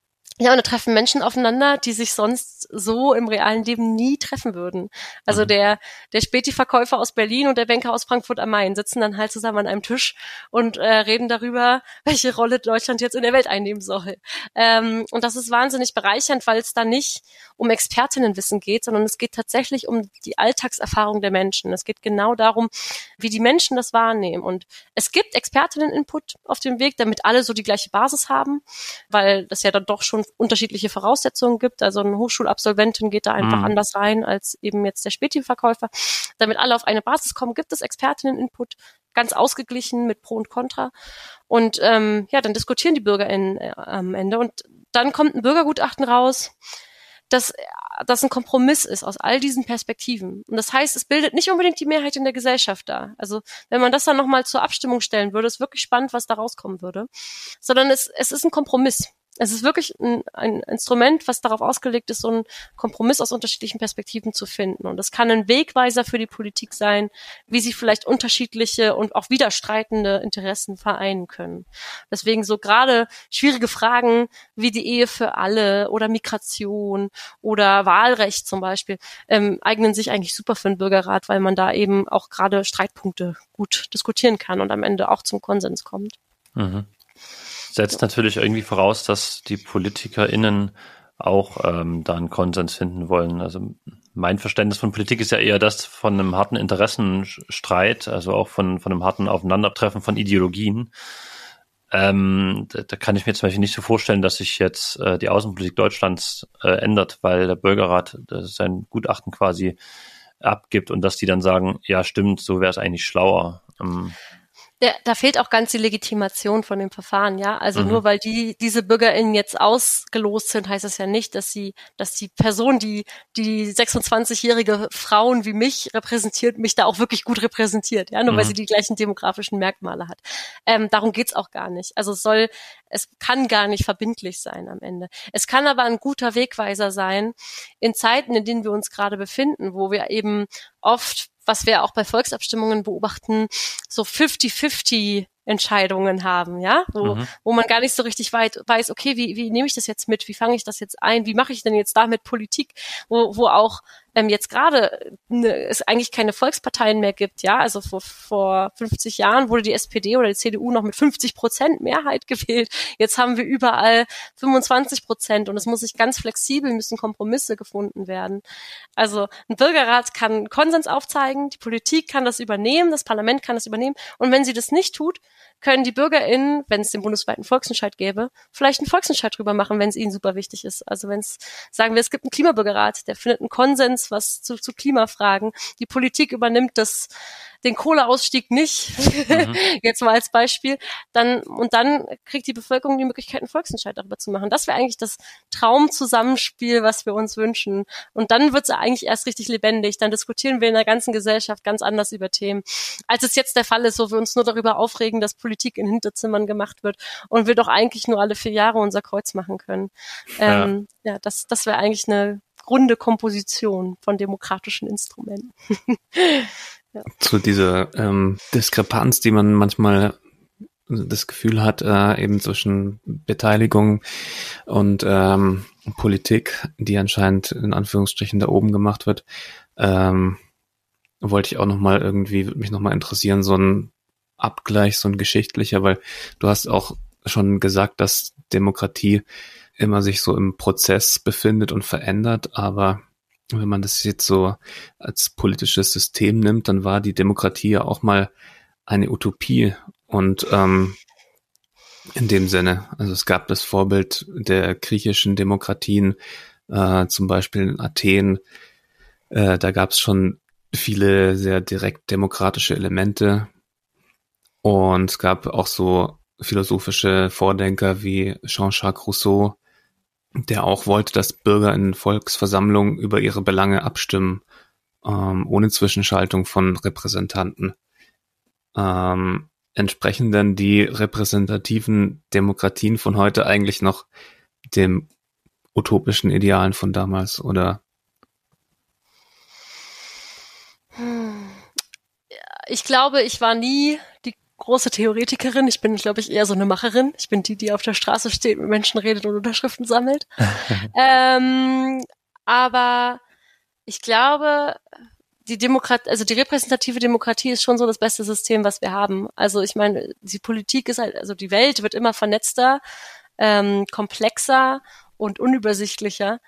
ja, und da treffen Menschen aufeinander, die sich sonst so im realen Leben nie treffen würden. Also mhm. der, der Späti-Verkäufer aus Berlin und der Banker aus Frankfurt am Main sitzen dann halt zusammen an einem Tisch und äh, reden darüber, welche Rolle Deutschland jetzt in der Welt einnehmen soll. Ähm, und das ist wahnsinnig bereichernd, weil es da nicht um Expertinnenwissen geht, sondern es geht tatsächlich um die Alltagserfahrung der Menschen. Es geht genau darum, wie die Menschen das wahrnehmen. Und es gibt Expertinnen-Input auf dem Weg, damit alle so die gleiche Basis haben, weil das ja dann doch schon unterschiedliche Voraussetzungen gibt. Also eine Hochschulabsolventin geht da einfach Mhm. anders rein als eben jetzt der Späti-Verkäufer. Damit alle auf eine Basis kommen, gibt es Expertinnen-Input, ganz ausgeglichen mit Pro und Contra. Und ähm, ja, dann diskutieren die BürgerInnen äh, am Ende. Und dann kommt ein Bürgergutachten raus, dass das ein Kompromiss ist aus all diesen Perspektiven. Und das heißt, es bildet nicht unbedingt die Mehrheit in der Gesellschaft dar. Also wenn man das dann nochmal zur Abstimmung stellen würde, ist wirklich spannend, was da rauskommen würde. Sondern es, es ist ein Kompromiss. Es ist wirklich ein, ein Instrument, was darauf ausgelegt ist, so einen Kompromiss aus unterschiedlichen Perspektiven zu finden. Und es kann ein Wegweiser für die Politik sein, wie sie vielleicht unterschiedliche und auch widerstreitende Interessen vereinen können. Deswegen so gerade schwierige Fragen wie die Ehe für alle oder Migration oder Wahlrecht zum Beispiel ähm, eignen sich eigentlich super für einen Bürgerrat, weil man da eben auch gerade Streitpunkte gut diskutieren kann und am Ende auch zum Konsens kommt. Mhm. Setzt natürlich irgendwie voraus, dass die PolitikerInnen auch ähm, da einen Konsens finden wollen. Also mein Verständnis von Politik ist ja eher das von einem harten Interessenstreit, also auch von, von einem harten Aufeinandertreffen von Ideologien. Ähm, da, da kann ich mir zum Beispiel nicht so vorstellen, dass sich jetzt äh, die Außenpolitik Deutschlands äh, ändert, weil der Bürgerrat äh, sein Gutachten quasi abgibt und dass die dann sagen, ja stimmt, so wäre es eigentlich schlauer. Ähm, Der, da fehlt auch ganz die Legitimation von dem Verfahren, ja. Also Mhm. nur weil die diese BürgerInnen jetzt ausgelost sind, heißt das ja nicht, dass sie, dass die Person, die die 26-jährige Frauen wie mich repräsentiert, mich da auch wirklich gut repräsentiert, ja. Nur weil Mhm. sie die gleichen demografischen Merkmale hat. Ähm, darum geht's auch gar nicht. Also es soll, es kann gar nicht verbindlich sein am Ende. Es kann aber ein guter Wegweiser sein in Zeiten, in denen wir uns gerade befinden, wo wir eben oft was wir auch bei Volksabstimmungen beobachten, so 50-50 Entscheidungen haben, ja, wo, Mhm. wo man gar nicht so richtig weit weiß, okay, wie, wie nehme ich das jetzt mit, wie fange ich das jetzt ein, wie mache ich denn jetzt damit Politik, wo, wo auch ähm, jetzt gerade ne, es eigentlich keine Volksparteien mehr gibt, ja, also vor, vor 50 Jahren wurde die SPD oder die CDU noch mit 50 Prozent Mehrheit gewählt, jetzt haben wir überall 25 Prozent und es muss sich ganz flexibel, müssen Kompromisse gefunden werden. Also ein Bürgerrat kann Konsens aufzeigen, die Politik kann das übernehmen, das Parlament kann das übernehmen. Und wenn sie das nicht tut, können die BürgerInnen, wenn es den bundesweiten Volksentscheid gäbe, vielleicht einen Volksentscheid drüber machen, wenn es ihnen super wichtig ist. Also wenn es, sagen wir, es gibt einen Klimabürgerrat, der findet einen Konsens, was zu, zu Klimafragen. Die Politik übernimmt das, den Kohleausstieg nicht, Mhm. jetzt mal als Beispiel, dann, und dann kriegt die Bevölkerung die Möglichkeit, einen Volksentscheid darüber zu machen. Das wäre eigentlich das Traumzusammenspiel, was wir uns wünschen. Und dann wird es eigentlich erst richtig lebendig. Dann diskutieren wir in der ganzen Gesellschaft ganz anders über Themen, als es jetzt der Fall ist, wo wir uns nur darüber aufregen, dass Politik in Hinterzimmern gemacht wird und wir doch eigentlich nur alle vier Jahre unser Kreuz machen können. Ähm, ja. das, das wäre eigentlich eine runde Komposition von demokratischen Instrumenten. zu dieser ähm, Diskrepanz, die man manchmal das Gefühl hat, äh, eben zwischen Beteiligung und ähm, Politik, die anscheinend in Anführungsstrichen da oben gemacht wird, ähm, wollte ich auch noch mal irgendwie, würde mich noch mal interessieren, so ein Abgleich, so ein geschichtlicher, weil du hast auch schon gesagt, dass Demokratie immer sich so im Prozess befindet und verändert, aber wenn man das jetzt so als politisches System nimmt, dann war die Demokratie ja auch mal eine Utopie. Und ähm, in dem Sinne, also es gab das Vorbild der griechischen Demokratien, äh, zum Beispiel in Athen, äh, da gab es schon viele sehr direkt demokratische Elemente. Und es gab auch so philosophische Vordenker wie Jean-Jacques Rousseau, der auch wollte, dass Bürger in Volksversammlungen über ihre Belange abstimmen, ähm, ohne Zwischenschaltung von Repräsentanten. Ähm, entsprechen denn die repräsentativen Demokratien von heute eigentlich noch dem utopischen Idealen von damals oder? Ich glaube, ich war nie große Theoretikerin. Ich bin, glaube ich, eher so eine Macherin. Ich bin die, die auf der Straße steht, mit Menschen redet und Unterschriften sammelt. ähm, aber ich glaube, die Demokratie, also die repräsentative Demokratie ist schon so das beste System, was wir haben. Also ich meine, die Politik ist halt, also die Welt wird immer vernetzter, ähm, komplexer und unübersichtlicher.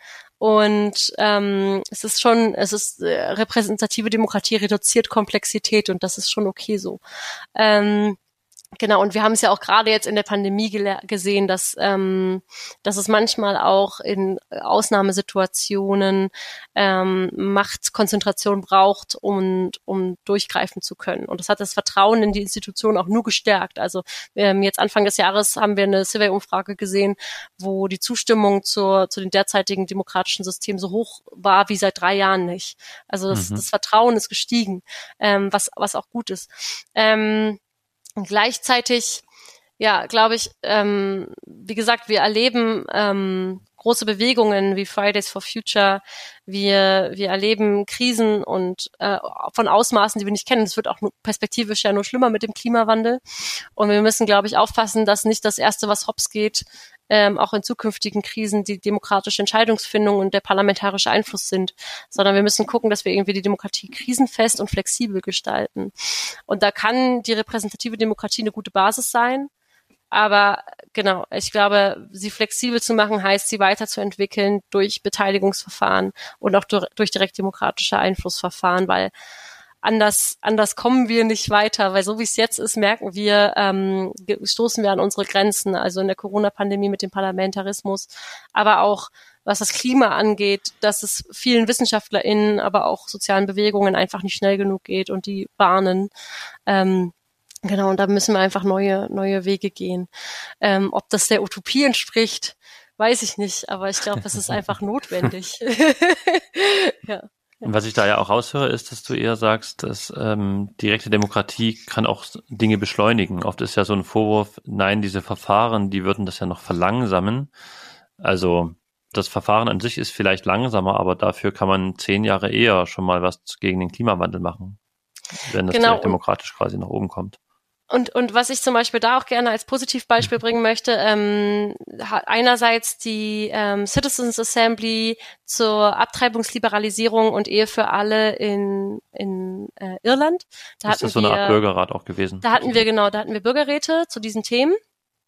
Und ähm, es ist schon, es ist äh, repräsentative Demokratie reduziert Komplexität und das ist schon okay so. Ähm, Genau, und wir haben es ja auch gerade jetzt in der Pandemie gesehen, dass, ähm, dass es manchmal auch in Ausnahmesituationen ähm, Machtkonzentration braucht, um, um durchgreifen zu können. Und das hat das Vertrauen in die Institution auch nur gestärkt. Also ähm, jetzt Anfang des Jahres haben wir eine Survey-Umfrage gesehen, wo die Zustimmung zur, zu den derzeitigen demokratischen Systemen so hoch war wie seit drei Jahren nicht. Also das, mhm. das Vertrauen ist gestiegen, ähm, was, was auch gut ist. Ähm, und gleichzeitig, ja, glaube ich, ähm, wie gesagt, wir erleben ähm, große Bewegungen wie Fridays for Future. Wir, wir erleben Krisen und äh, von Ausmaßen, die wir nicht kennen. Es wird auch perspektivisch ja nur schlimmer mit dem Klimawandel. Und wir müssen, glaube ich, aufpassen, dass nicht das Erste, was hops geht, ähm, auch in zukünftigen Krisen die demokratische Entscheidungsfindung und der parlamentarische Einfluss sind, sondern wir müssen gucken, dass wir irgendwie die Demokratie krisenfest und flexibel gestalten. Und da kann die repräsentative Demokratie eine gute Basis sein. Aber genau, ich glaube, sie flexibel zu machen heißt, sie weiterzuentwickeln durch Beteiligungsverfahren und auch durch, durch direkt demokratische Einflussverfahren, weil anders, anders kommen wir nicht weiter, weil so wie es jetzt ist, merken wir, ähm, stoßen wir an unsere Grenzen, also in der Corona-Pandemie mit dem Parlamentarismus, aber auch was das Klima angeht, dass es vielen WissenschaftlerInnen, aber auch sozialen Bewegungen einfach nicht schnell genug geht und die warnen. Ähm, genau, und da müssen wir einfach neue, neue Wege gehen. Ähm, ob das der Utopie entspricht, weiß ich nicht, aber ich glaube, es ist einfach notwendig. ja. Und was ich da ja auch raushöre, ist, dass du eher sagst, dass ähm, direkte Demokratie kann auch Dinge beschleunigen. Oft ist ja so ein Vorwurf, nein, diese Verfahren, die würden das ja noch verlangsamen. Also das Verfahren an sich ist vielleicht langsamer, aber dafür kann man zehn Jahre eher schon mal was gegen den Klimawandel machen, wenn das genau. demokratisch quasi nach oben kommt. Und, und was ich zum Beispiel da auch gerne als Positivbeispiel bringen möchte, ähm, einerseits die ähm, Citizens Assembly zur Abtreibungsliberalisierung und Ehe für alle in, in äh, Irland. Da Ist das so eine Art Bürgerrat auch gewesen? Da hatten wir genau, da hatten wir Bürgerräte zu diesen Themen.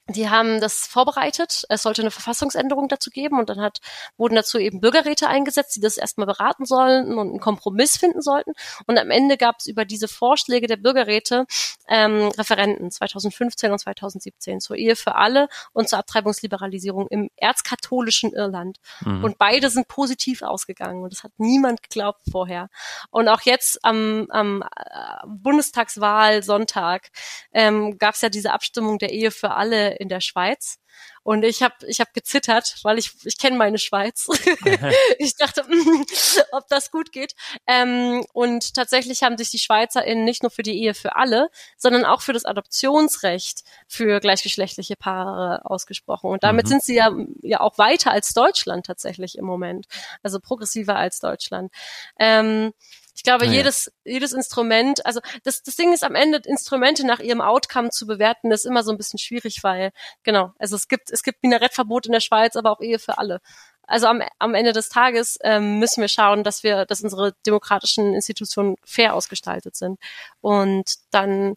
Die haben das vorbereitet. Es sollte eine Verfassungsänderung dazu geben und dann hat, wurden dazu eben Bürgerräte eingesetzt, die das erstmal beraten sollten und einen Kompromiss finden sollten. Und am Ende gab es über diese Vorschläge der Bürgerräte ähm, Referenten 2015 und 2017 zur Ehe für alle und zur Abtreibungsliberalisierung im erzkatholischen Irland. Mhm. Und beide sind positiv ausgegangen und das hat niemand geglaubt vorher. Und auch jetzt am, am äh, Bundestagswahl Sonntag ähm, gab es ja diese Abstimmung der Ehe für alle in der Schweiz. Und ich habe ich hab gezittert, weil ich, ich kenne meine Schweiz. ich dachte, ob das gut geht. Ähm, und tatsächlich haben sich die SchweizerInnen nicht nur für die Ehe für alle, sondern auch für das Adoptionsrecht für gleichgeschlechtliche Paare ausgesprochen. Und damit mhm. sind sie ja, ja auch weiter als Deutschland tatsächlich im Moment. Also progressiver als Deutschland. Ähm, ich glaube, ah, jedes, jedes Instrument, also das, das Ding ist am Ende, Instrumente nach ihrem Outcome zu bewerten, ist immer so ein bisschen schwierig, weil, genau, also es gibt, es gibt Minarettverbot in der Schweiz, aber auch Ehe für alle also am, am Ende des Tages ähm, müssen wir schauen, dass wir, dass unsere demokratischen Institutionen fair ausgestaltet sind. Und dann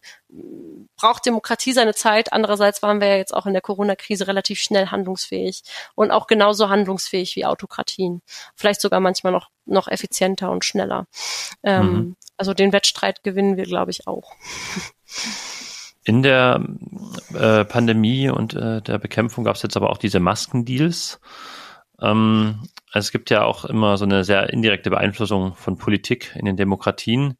braucht Demokratie seine Zeit. Andererseits waren wir ja jetzt auch in der Corona-Krise relativ schnell handlungsfähig und auch genauso handlungsfähig wie Autokratien. Vielleicht sogar manchmal noch, noch effizienter und schneller. Ähm, mhm. Also den Wettstreit gewinnen wir, glaube ich, auch. In der äh, Pandemie und äh, der Bekämpfung gab es jetzt aber auch diese Maskendeals. Ähm, es gibt ja auch immer so eine sehr indirekte Beeinflussung von Politik in den Demokratien,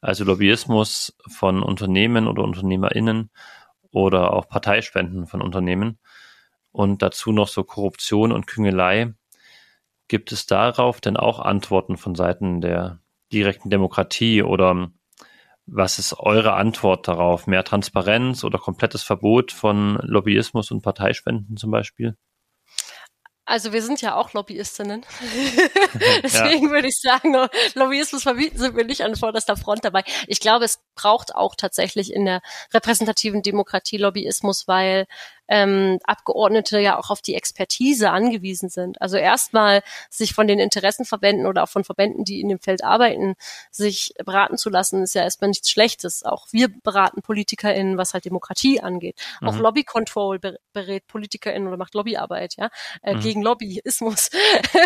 also Lobbyismus von Unternehmen oder UnternehmerInnen oder auch Parteispenden von Unternehmen und dazu noch so Korruption und Küngelei. Gibt es darauf denn auch Antworten von Seiten der direkten Demokratie oder was ist eure Antwort darauf? Mehr Transparenz oder komplettes Verbot von Lobbyismus und Parteispenden zum Beispiel? Also wir sind ja auch Lobbyistinnen. Deswegen ja. würde ich sagen, Lobbyismus verbieten sind wir nicht an vorderster Front dabei. Ich glaube, es braucht auch tatsächlich in der repräsentativen Demokratie Lobbyismus, weil ähm, Abgeordnete ja auch auf die Expertise angewiesen sind. Also erstmal sich von den Interessenverbänden oder auch von Verbänden, die in dem Feld arbeiten, sich beraten zu lassen, ist ja erstmal nichts Schlechtes. Auch wir beraten PolitikerInnen, was halt Demokratie angeht. Mhm. Auch Lobby Control berät PolitikerInnen oder macht Lobbyarbeit, ja, äh, mhm. gegen Lobbyismus.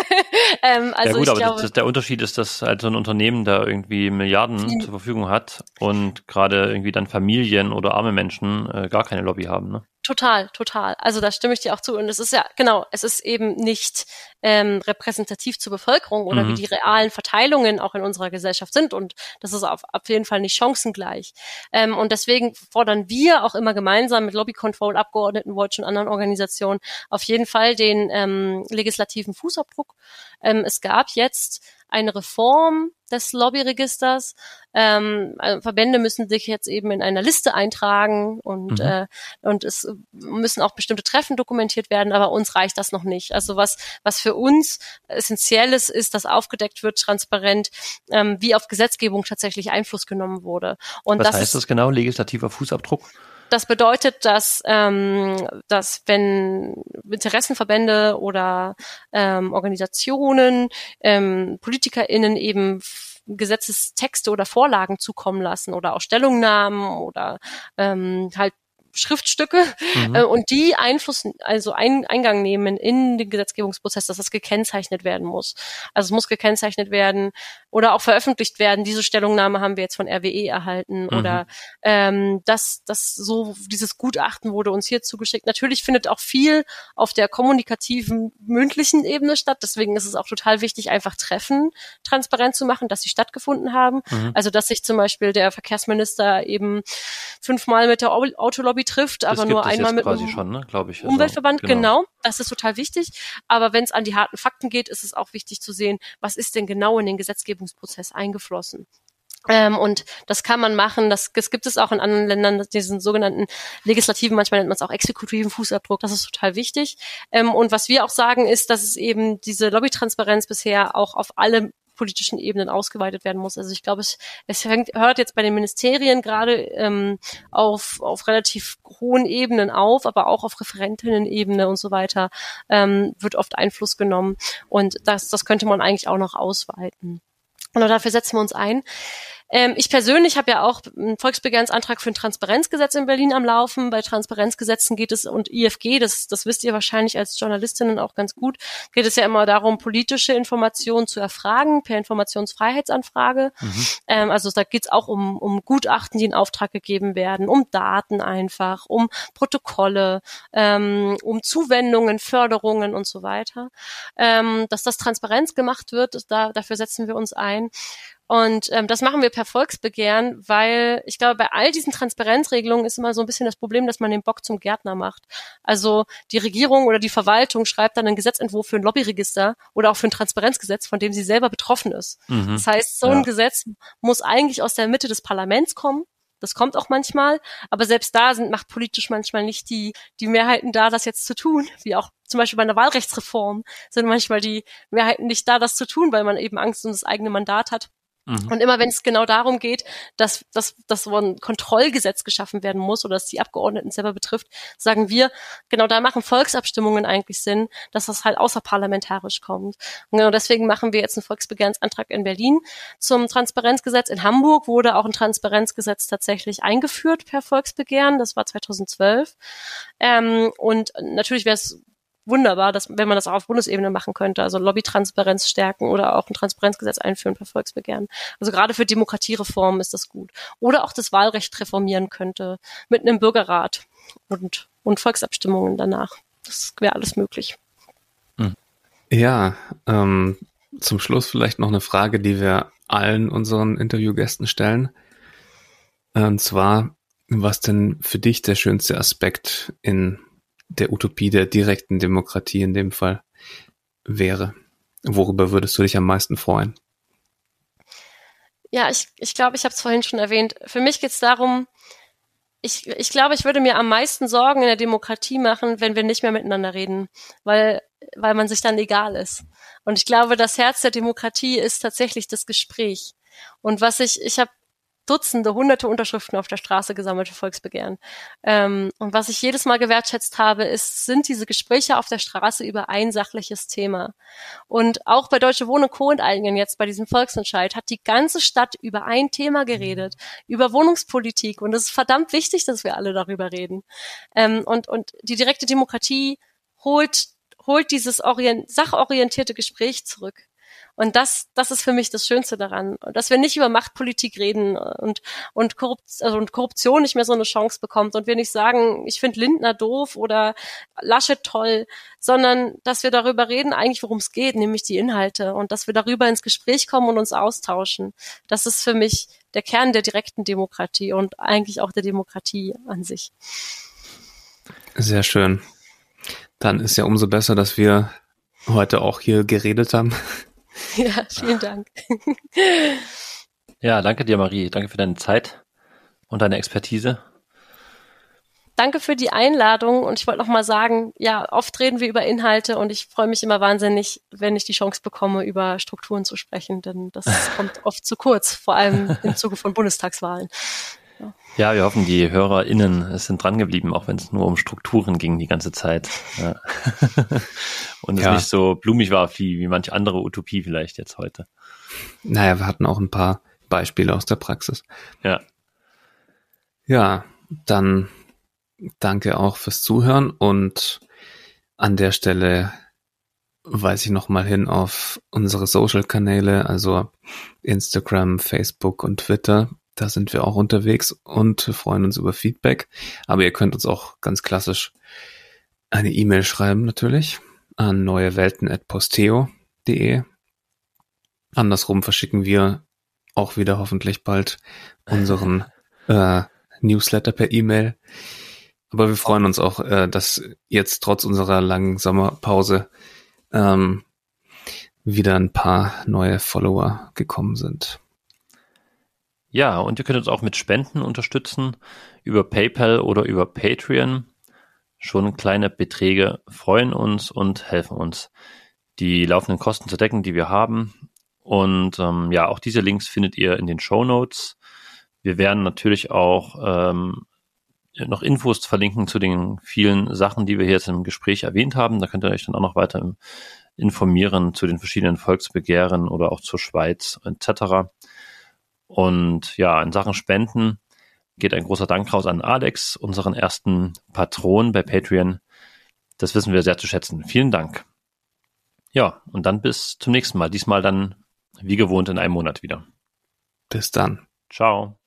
ähm, also ja gut, aber glaube, das, der Unterschied ist, dass halt so ein Unternehmen da irgendwie Milliarden zur Verfügung hat und gerade irgendwie dann Familien oder arme Menschen äh, gar keine Lobby haben, ne? Total, total. Also da stimme ich dir auch zu. Und es ist ja, genau, es ist eben nicht ähm, repräsentativ zur Bevölkerung oder mhm. wie die realen Verteilungen auch in unserer Gesellschaft sind. Und das ist auf, auf jeden Fall nicht chancengleich. Ähm, und deswegen fordern wir auch immer gemeinsam mit Lobby Control, Abgeordneten Watch und anderen Organisationen auf jeden Fall den ähm, legislativen Fußabdruck. Ähm, es gab jetzt eine Reform des Lobbyregisters. Ähm, also Verbände müssen sich jetzt eben in einer Liste eintragen und, mhm. äh, und es müssen auch bestimmte Treffen dokumentiert werden, aber uns reicht das noch nicht. Also was, was für uns essentielles ist, dass aufgedeckt wird, transparent, ähm, wie auf Gesetzgebung tatsächlich Einfluss genommen wurde. Und was das heißt ist, das genau, legislativer Fußabdruck? Das bedeutet, dass, ähm, dass wenn Interessenverbände oder ähm, Organisationen, ähm, PolitikerInnen eben Gesetzestexte oder Vorlagen zukommen lassen oder auch Stellungnahmen oder ähm, halt Schriftstücke mhm. äh, und die Einfluss, also ein, Eingang nehmen in den Gesetzgebungsprozess, dass das gekennzeichnet werden muss. Also es muss gekennzeichnet werden oder auch veröffentlicht werden. Diese Stellungnahme haben wir jetzt von RWE erhalten mhm. oder ähm, das, das so dieses Gutachten wurde uns hier zugeschickt. Natürlich findet auch viel auf der kommunikativen mündlichen Ebene statt. Deswegen ist es auch total wichtig, einfach Treffen transparent zu machen, dass sie stattgefunden haben. Mhm. Also dass sich zum Beispiel der Verkehrsminister eben fünfmal mit der Autolobby trifft, aber nur einmal mit quasi schon, ne, glaube ich. Also, Umweltverband, genau. genau. Das ist total wichtig. Aber wenn es an die harten Fakten geht, ist es auch wichtig zu sehen, was ist denn genau in den Gesetzgebungsprozess eingeflossen. Ähm, und das kann man machen, das, das gibt es auch in anderen Ländern, diesen sogenannten legislativen, manchmal nennt man es auch exekutiven Fußabdruck, das ist total wichtig. Ähm, und was wir auch sagen ist, dass es eben diese Lobbytransparenz bisher auch auf alle politischen Ebenen ausgeweitet werden muss. Also ich glaube, es, es fängt, hört jetzt bei den Ministerien gerade ähm, auf, auf relativ hohen Ebenen auf, aber auch auf Referentinnen-Ebene und so weiter ähm, wird oft Einfluss genommen. Und das, das könnte man eigentlich auch noch ausweiten. Und dafür setzen wir uns ein. Ähm, ich persönlich habe ja auch einen Volksbegehrensantrag für ein Transparenzgesetz in Berlin am Laufen. Bei Transparenzgesetzen geht es und IFG, das, das wisst ihr wahrscheinlich als Journalistinnen auch ganz gut, geht es ja immer darum, politische Informationen zu erfragen per Informationsfreiheitsanfrage. Mhm. Ähm, also da geht es auch um, um Gutachten, die in Auftrag gegeben werden, um Daten einfach, um Protokolle, ähm, um Zuwendungen, Förderungen und so weiter. Ähm, dass das Transparenz gemacht wird, da, dafür setzen wir uns ein. Und ähm, das machen wir per Volksbegehren, weil ich glaube, bei all diesen Transparenzregelungen ist immer so ein bisschen das Problem, dass man den Bock zum Gärtner macht. Also die Regierung oder die Verwaltung schreibt dann einen Gesetzentwurf für ein Lobbyregister oder auch für ein Transparenzgesetz, von dem sie selber betroffen ist. Mhm. Das heißt, so ein ja. Gesetz muss eigentlich aus der Mitte des Parlaments kommen. Das kommt auch manchmal, aber selbst da sind macht politisch manchmal nicht die die Mehrheiten da, das jetzt zu tun, wie auch zum Beispiel bei einer Wahlrechtsreform sind manchmal die Mehrheiten nicht da, das zu tun, weil man eben Angst um das eigene Mandat hat. Mhm. Und immer wenn es genau darum geht, dass, dass, dass so ein Kontrollgesetz geschaffen werden muss oder dass die Abgeordneten selber betrifft, sagen wir, genau da machen Volksabstimmungen eigentlich Sinn, dass das halt außerparlamentarisch kommt. Und genau deswegen machen wir jetzt einen Volksbegehrensantrag in Berlin zum Transparenzgesetz. In Hamburg wurde auch ein Transparenzgesetz tatsächlich eingeführt per Volksbegehren. Das war 2012. Ähm, und natürlich wäre es wunderbar, dass, wenn man das auch auf Bundesebene machen könnte, also Lobbytransparenz stärken oder auch ein Transparenzgesetz einführen per Volksbegehren. Also gerade für Demokratiereformen ist das gut. Oder auch das Wahlrecht reformieren könnte mit einem Bürgerrat und, und Volksabstimmungen danach. Das wäre alles möglich. Hm. Ja, ähm, zum Schluss vielleicht noch eine Frage, die wir allen unseren Interviewgästen stellen. Und zwar, was denn für dich der schönste Aspekt in der Utopie der direkten Demokratie in dem Fall wäre? Worüber würdest du dich am meisten freuen? Ja, ich, ich glaube, ich habe es vorhin schon erwähnt. Für mich geht es darum, ich, ich glaube, ich würde mir am meisten Sorgen in der Demokratie machen, wenn wir nicht mehr miteinander reden, weil, weil man sich dann egal ist. Und ich glaube, das Herz der Demokratie ist tatsächlich das Gespräch. Und was ich, ich habe Dutzende, hunderte Unterschriften auf der Straße gesammelt Volksbegehren. Ähm, und was ich jedes Mal gewertschätzt habe, ist, sind diese Gespräche auf der Straße über ein sachliches Thema. Und auch bei Deutsche Wohnen Co. enteignen jetzt bei diesem Volksentscheid hat die ganze Stadt über ein Thema geredet, über Wohnungspolitik. Und es ist verdammt wichtig, dass wir alle darüber reden. Ähm, und, und die direkte Demokratie holt, holt dieses orient, sachorientierte Gespräch zurück. Und das, das ist für mich das Schönste daran, dass wir nicht über Machtpolitik reden und, und, Korrupt, also und Korruption nicht mehr so eine Chance bekommt und wir nicht sagen, ich finde Lindner doof oder Laschet toll, sondern dass wir darüber reden, eigentlich worum es geht, nämlich die Inhalte und dass wir darüber ins Gespräch kommen und uns austauschen. Das ist für mich der Kern der direkten Demokratie und eigentlich auch der Demokratie an sich. Sehr schön. Dann ist ja umso besser, dass wir heute auch hier geredet haben. Ja, vielen Dank. Ja, danke dir, Marie. Danke für deine Zeit und deine Expertise. Danke für die Einladung und ich wollte noch mal sagen, ja, oft reden wir über Inhalte und ich freue mich immer wahnsinnig, wenn ich die Chance bekomme, über Strukturen zu sprechen, denn das kommt oft zu kurz, vor allem im Zuge von Bundestagswahlen. Ja, wir hoffen, die HörerInnen sind dran geblieben, auch wenn es nur um Strukturen ging die ganze Zeit. Ja. Und es ja. nicht so blumig war wie, wie manch andere Utopie vielleicht jetzt heute. Naja, wir hatten auch ein paar Beispiele aus der Praxis. Ja. Ja, dann danke auch fürs Zuhören und an der Stelle weise ich nochmal hin auf unsere Social-Kanäle, also Instagram, Facebook und Twitter. Da sind wir auch unterwegs und freuen uns über Feedback. Aber ihr könnt uns auch ganz klassisch eine E-Mail schreiben natürlich an neuewelten.posteo.de. Andersrum verschicken wir auch wieder hoffentlich bald unseren äh, Newsletter per E-Mail. Aber wir freuen uns auch, äh, dass jetzt trotz unserer langen Sommerpause ähm, wieder ein paar neue Follower gekommen sind. Ja, und ihr könnt uns auch mit Spenden unterstützen über PayPal oder über Patreon. Schon kleine Beträge freuen uns und helfen uns, die laufenden Kosten zu decken, die wir haben. Und ähm, ja, auch diese Links findet ihr in den Show Notes. Wir werden natürlich auch ähm, noch Infos verlinken zu den vielen Sachen, die wir hier jetzt im Gespräch erwähnt haben. Da könnt ihr euch dann auch noch weiter informieren zu den verschiedenen Volksbegehren oder auch zur Schweiz etc. Und ja, in Sachen Spenden geht ein großer Dank raus an Alex, unseren ersten Patron bei Patreon. Das wissen wir sehr zu schätzen. Vielen Dank. Ja, und dann bis zum nächsten Mal. Diesmal dann wie gewohnt in einem Monat wieder. Bis dann. Ciao.